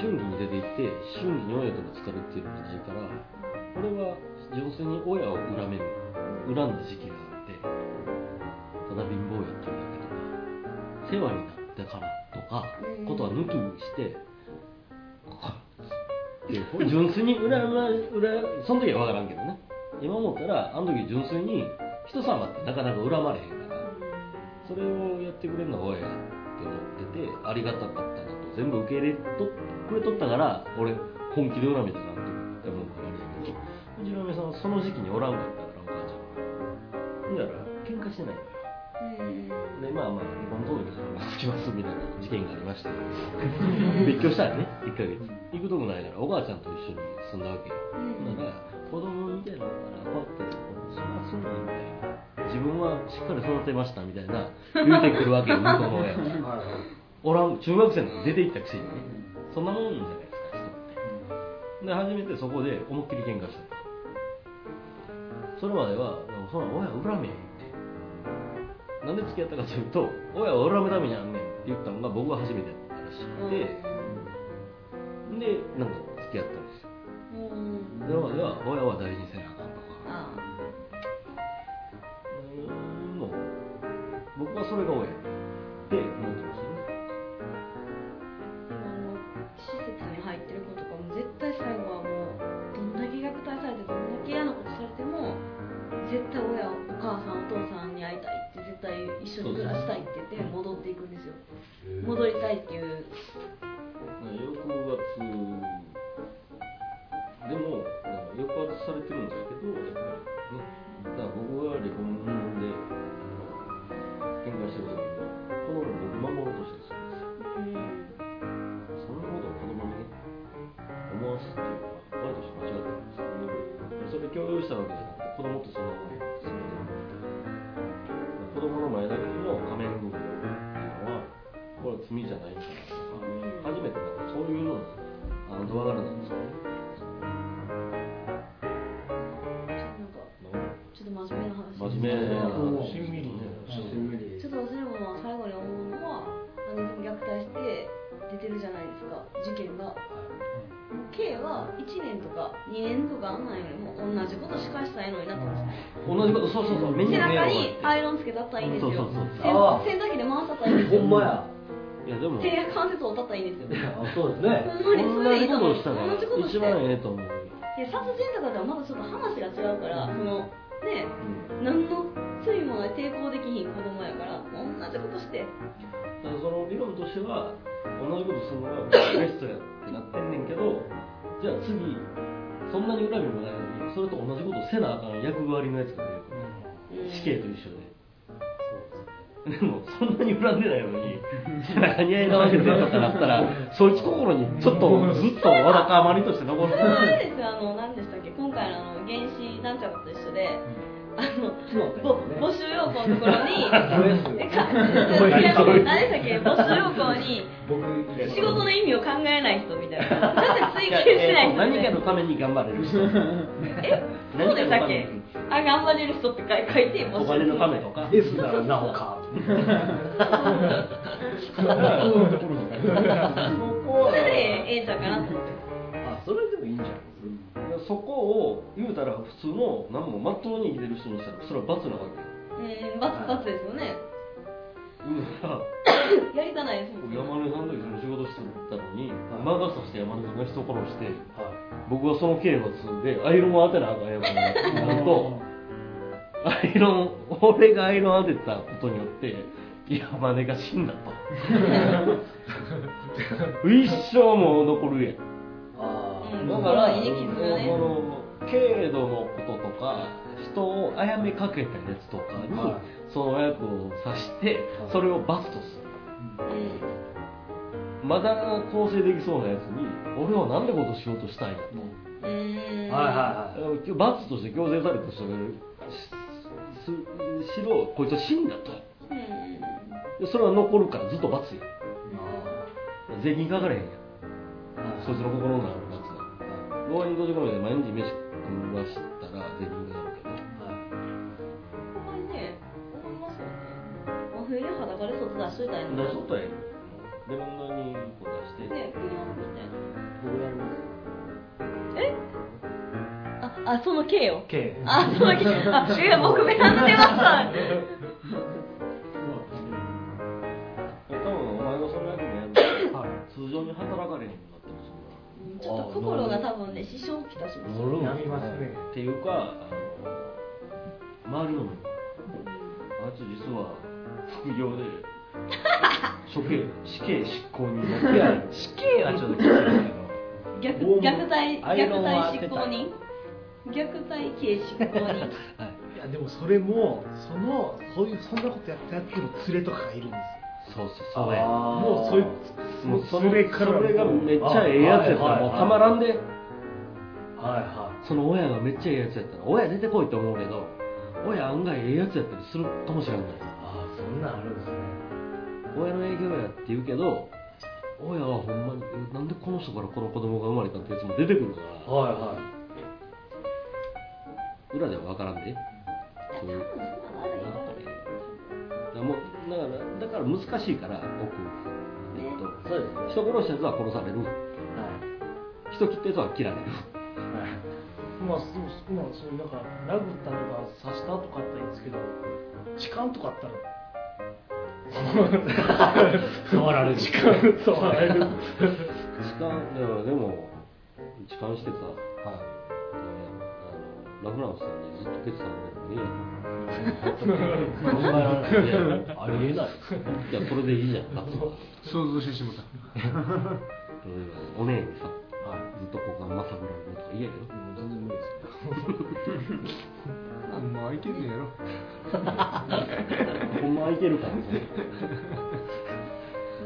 春期に出ていって思春期に親とぶつかるっていうのがないから俺は純粋に親を恨める恨んだ時期があってただ貧乏やってるだけとか世話になったからとかことは抜きにしてあで純粋に恨ま恨その時は分からんけどね。今思ったらあの時純粋に人様ってなかなか恨まれへんからそれをやってくれるのが親やって思っててありがたかったなと全部受け入れとくれとったから俺本気で恨めたなって思うからあれやけどうちの嫁さんはその時期におらんかったからお母ちゃん。がだから喧嘩してない。のでまあまあ離婚届がつきますみたいな事件がありまして 別居したらね1ヶ月。行くとこないからおばあちゃんと一緒に住んだわけよ。うん。だから子供みたいなのからこうやってそんなすんのみたいな自分はしっかり育てましたみたいな言うてくるわけよ向こうの親はおらん中学生の時出て行ったくせにねそんなもんじゃないですか人って。で初めてそこで思いっきり喧嘩した。それまでは「そんな親恨めへん」って。なんで付き合ったかというと親を恨むためにあんねんって言ったのが僕が初めてだったらしくて。でなんか付き合ったんですよ。でも親は大事にせなあかんとか。あうん。の僕はそれが親って緒に暮らしたいって言って戻っていくんですよ。戻りたいっていうあのドア柄なんですか？ちょっと真面目な話。真面目な話。しんみりしんみりちょっと私でもまあ最後に思うのはあの虐待して出てるじゃないですか事件が。K は1年とか2年とかあんなんよりも同じことしかしたらいいのになってます。同じことそうそうそう。背中にアイロンつけたったらいいんですよ。そうそうそう洗あー。洗濯機で回したったらいいんですよ。ほんまやいやでも。手や関節を折ったらいいんですよ。あそうですね。ほんまにそれでいいと思う同じことをして一番ええと思う。いや殺人とかではまだちょっと話が違うから、そのねうん。何の罪もない抵抗できひん子供やから同じことして。だからその理論としては同じことするのがベストやってなってんねんけどじゃあ次そんなに恨みもないのにそれと同じことせなあかん役割のやつが出てくる。死刑と一緒ででもそんなに恨んでないのに背中に合い直してとかなったらそいつ心にちょっとずっとわだかまりとして残る。それはあれですよあの何でしたっけ今回のあの原子なんちゃらと一緒で、あのぼ募集要項のところに何でしたっけ募集要項に仕事の意味を考えない人みたいな。なぜ追求しない人何かのために頑張れる人。えそうでしたっけ？あ頑張れる人って書いて募集お金のためとか。S ならなおかええんちゃうかなと思ってあそれでもいいんじゃないそこを言うたら普通の何もまっとうに生きてる人にしたらそれは罰なわけようん。罰罰ですよねうたらやりたないですもん。ね山根さん。の時その仕事してたのに魔が差して山根さん。が人殺しては僕はその刑罰でアイロンを当てなあかん。やつになるとアイロン俺がアイロン当てたことによって山根が死んだと。一生もう残るやん。あうん。だから、その軽度のこととか人を殺めかけたやつとかに、はい。その役を刺してそれを罰とする。うまだ構成できそうなやつに俺は何でことしようとしたんやと、ん。うん。はいはいはい。罰として強制された人がしろこいつは死んだと。うん。でそれは残るからずっと罰や税金かかれへんやん。そいつの心の中の罰が牢屋に閉じ込めて毎日飯食わしたら税金かかるけど。ほんまにね思いますよね。真冬に裸で外出しといたらいいのに。出しとったらええのレモンにこう出して、ねピヨンみたいな僕やりますえ？ああその刑を K あその刑あいや僕目離れました多分お前がその役もやるとはい。通常に働かれへんようになったりすちょっと心が多分ね支障をきたします乗るんやみますね。っていうかあの周りの目。あいつ実は副業で処刑。死刑執行になっていや死刑はちょっときついけど。虐虐待虐待執行人？虐待刑執行人はい。いやでもそれもそのそういうそんなことやったやつの連れとかがいるんですそうそうそうやよあー。もうそいつもうそれからそれがめっちゃええやつやったらもうたまらんではいはその親がめっちゃええやつやったら親出てこいって思うけど親案外ええやつやったりするかもしれない。いああそんなんあるんですね。親の影響やって言うけど親はほんまにえなんでこの人からこの子供が生まれたってやつも出てくるから。はいは裏では分からんで。そういうだからもうだからだから難しいから奥、えっと、そうですね。人殺したやつは殺される。い。は人切ったやつは切られる。いはい。まあそうまあそうなんか殴ったとか刺したとかあったらいいんですけど痴漢とかあったら触られる。痴漢触られる。痴漢いやでも痴漢してさ、はあのラフランスさんにずっとケツさんで見えい考えられないいやありえない。いやそれでいいじゃん。想像してしまった。おねえにさはいずっと股間まさぐられるとか嫌やろもう全然無理です ほんまはいけんねやろ。ほんまはいけるからね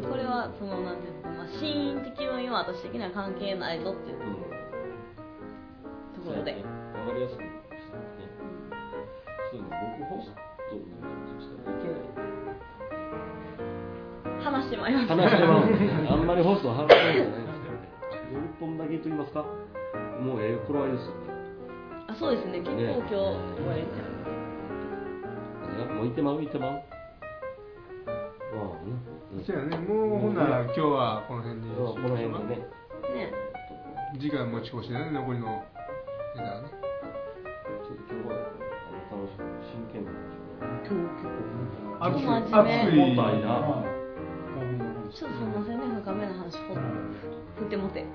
これはそのなんていうの、まあ、シーン的には私的には関係ないぞっていうところで、わかりやすくしたねそういうの僕ホストにしたらいけない話してまいりました話してまあんまりホストは話してないんですけど本だけと言いますかもうええ頃合いですよね。あそうですね。結構今日終わりいやもう行ってまう行ってまうまあねそうやね。もうほんなら今日はこの辺にこの辺でね。ね。次回持ち越しだね残りのネタはねく真剣な話今日結構熱い真面目熱い。重たいなはいちょっとすみませんね深めの話ほ振ってもて。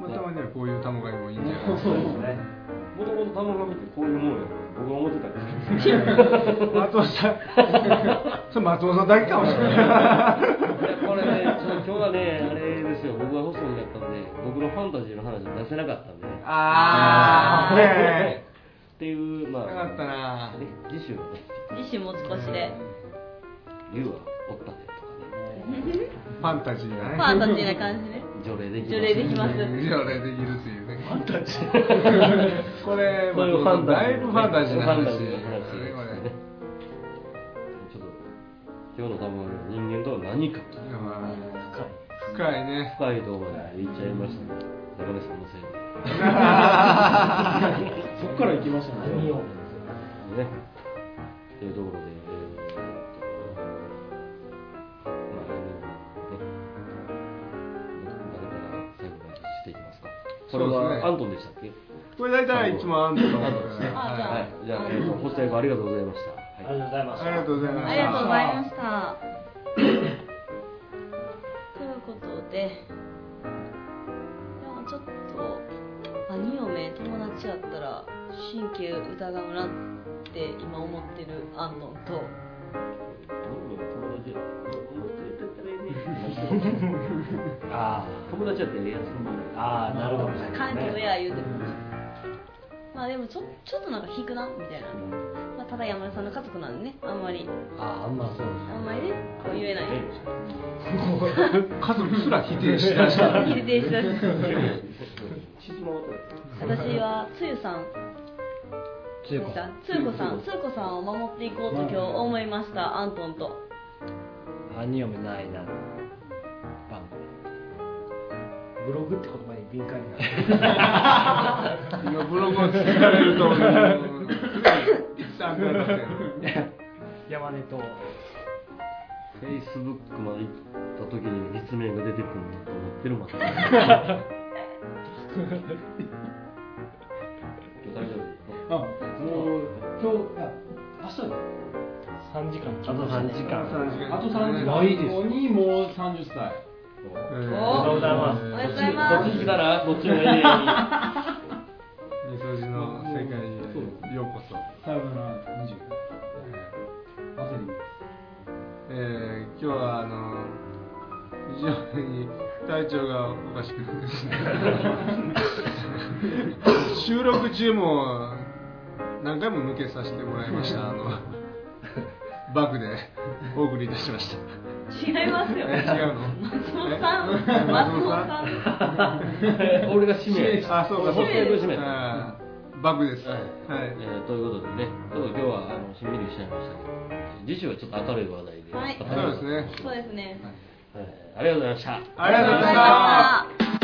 まあ。たまにはこういう卵がいもいいんじゃないですかもともと玉紙ってこういうもんやと僕は思って。たんですけど松尾さんそれ松尾さんだけかもしれないこれね、ちょっと今日はね、あれですよ、僕がホストになったんで、僕のファンタジーの話出せなかったんで。ね。あーねっていう、まあ、よかったなね、次週のね、自主持ち越しで。竜はおったねとかね、ファンタジーがねファンタジーな感じね除霊できます除霊できます。条例できるっていうね。ファンタジー。これファンタジーだいぶファンタジーな話ファンタジーの話ねですねちょっと、今日の玉紙は人間とは何かと、深い。ね。深いとこで行っちゃいましたね、中根さんのせいで。そっから行きましたね。何を？ね。というところで、これはアントンでしたっけ？これ大体いつもアントントンですね。はい。じゃあ、えーっと、ホスト役ありがとうございました。ありがとうございましたありがとうございましたありがとうございましたということでいやちょっと兄嫁友達やったら神経疑うなって今思ってるアントンと友達や思ってたらええねあ友達やってええやつあああなるほど。感情や言うてるまあでもちょちょっとなんか引くなみたいな、まあ、ただ山田さんの家族なんでねあんまり。あああんまそうあんまりねこう言えない。家族すら否定しだした。否定しだした。や私はつゆさん。つゆこさんつゆこさん。つゆこさんを守っていこうと今日思いました。アントンと。兄嫁ないなブログって言葉に敏感になる。今ブログを続かれると思う山根とフェイスブックまで行った時に実名が出てくるんだと思ってるもん大丈夫あもう今日あ明日で3時間あと3時間あと3時間ないです後にもう30歳おめでとうございますおめでとうございますどっち来たらどっちのエリアにみそじの世界にようこそさよなら20焦りえー今日はあの非常に体調がおかしくてですね収録中も何回も抜けさせてもらいました。あのバグでお送りいたしました。違いますよ。え違うの？松本さん。え松本さん？俺が指名。あそうか。そうかホスト役指名バグです。はい、はい。えーということでね、ちょっと今日はあのしんみりしちゃいましたけど、次週はちょっと明るい話題で、はい。そうですね。そうですねはいありがとうございました。ありがとうございましたた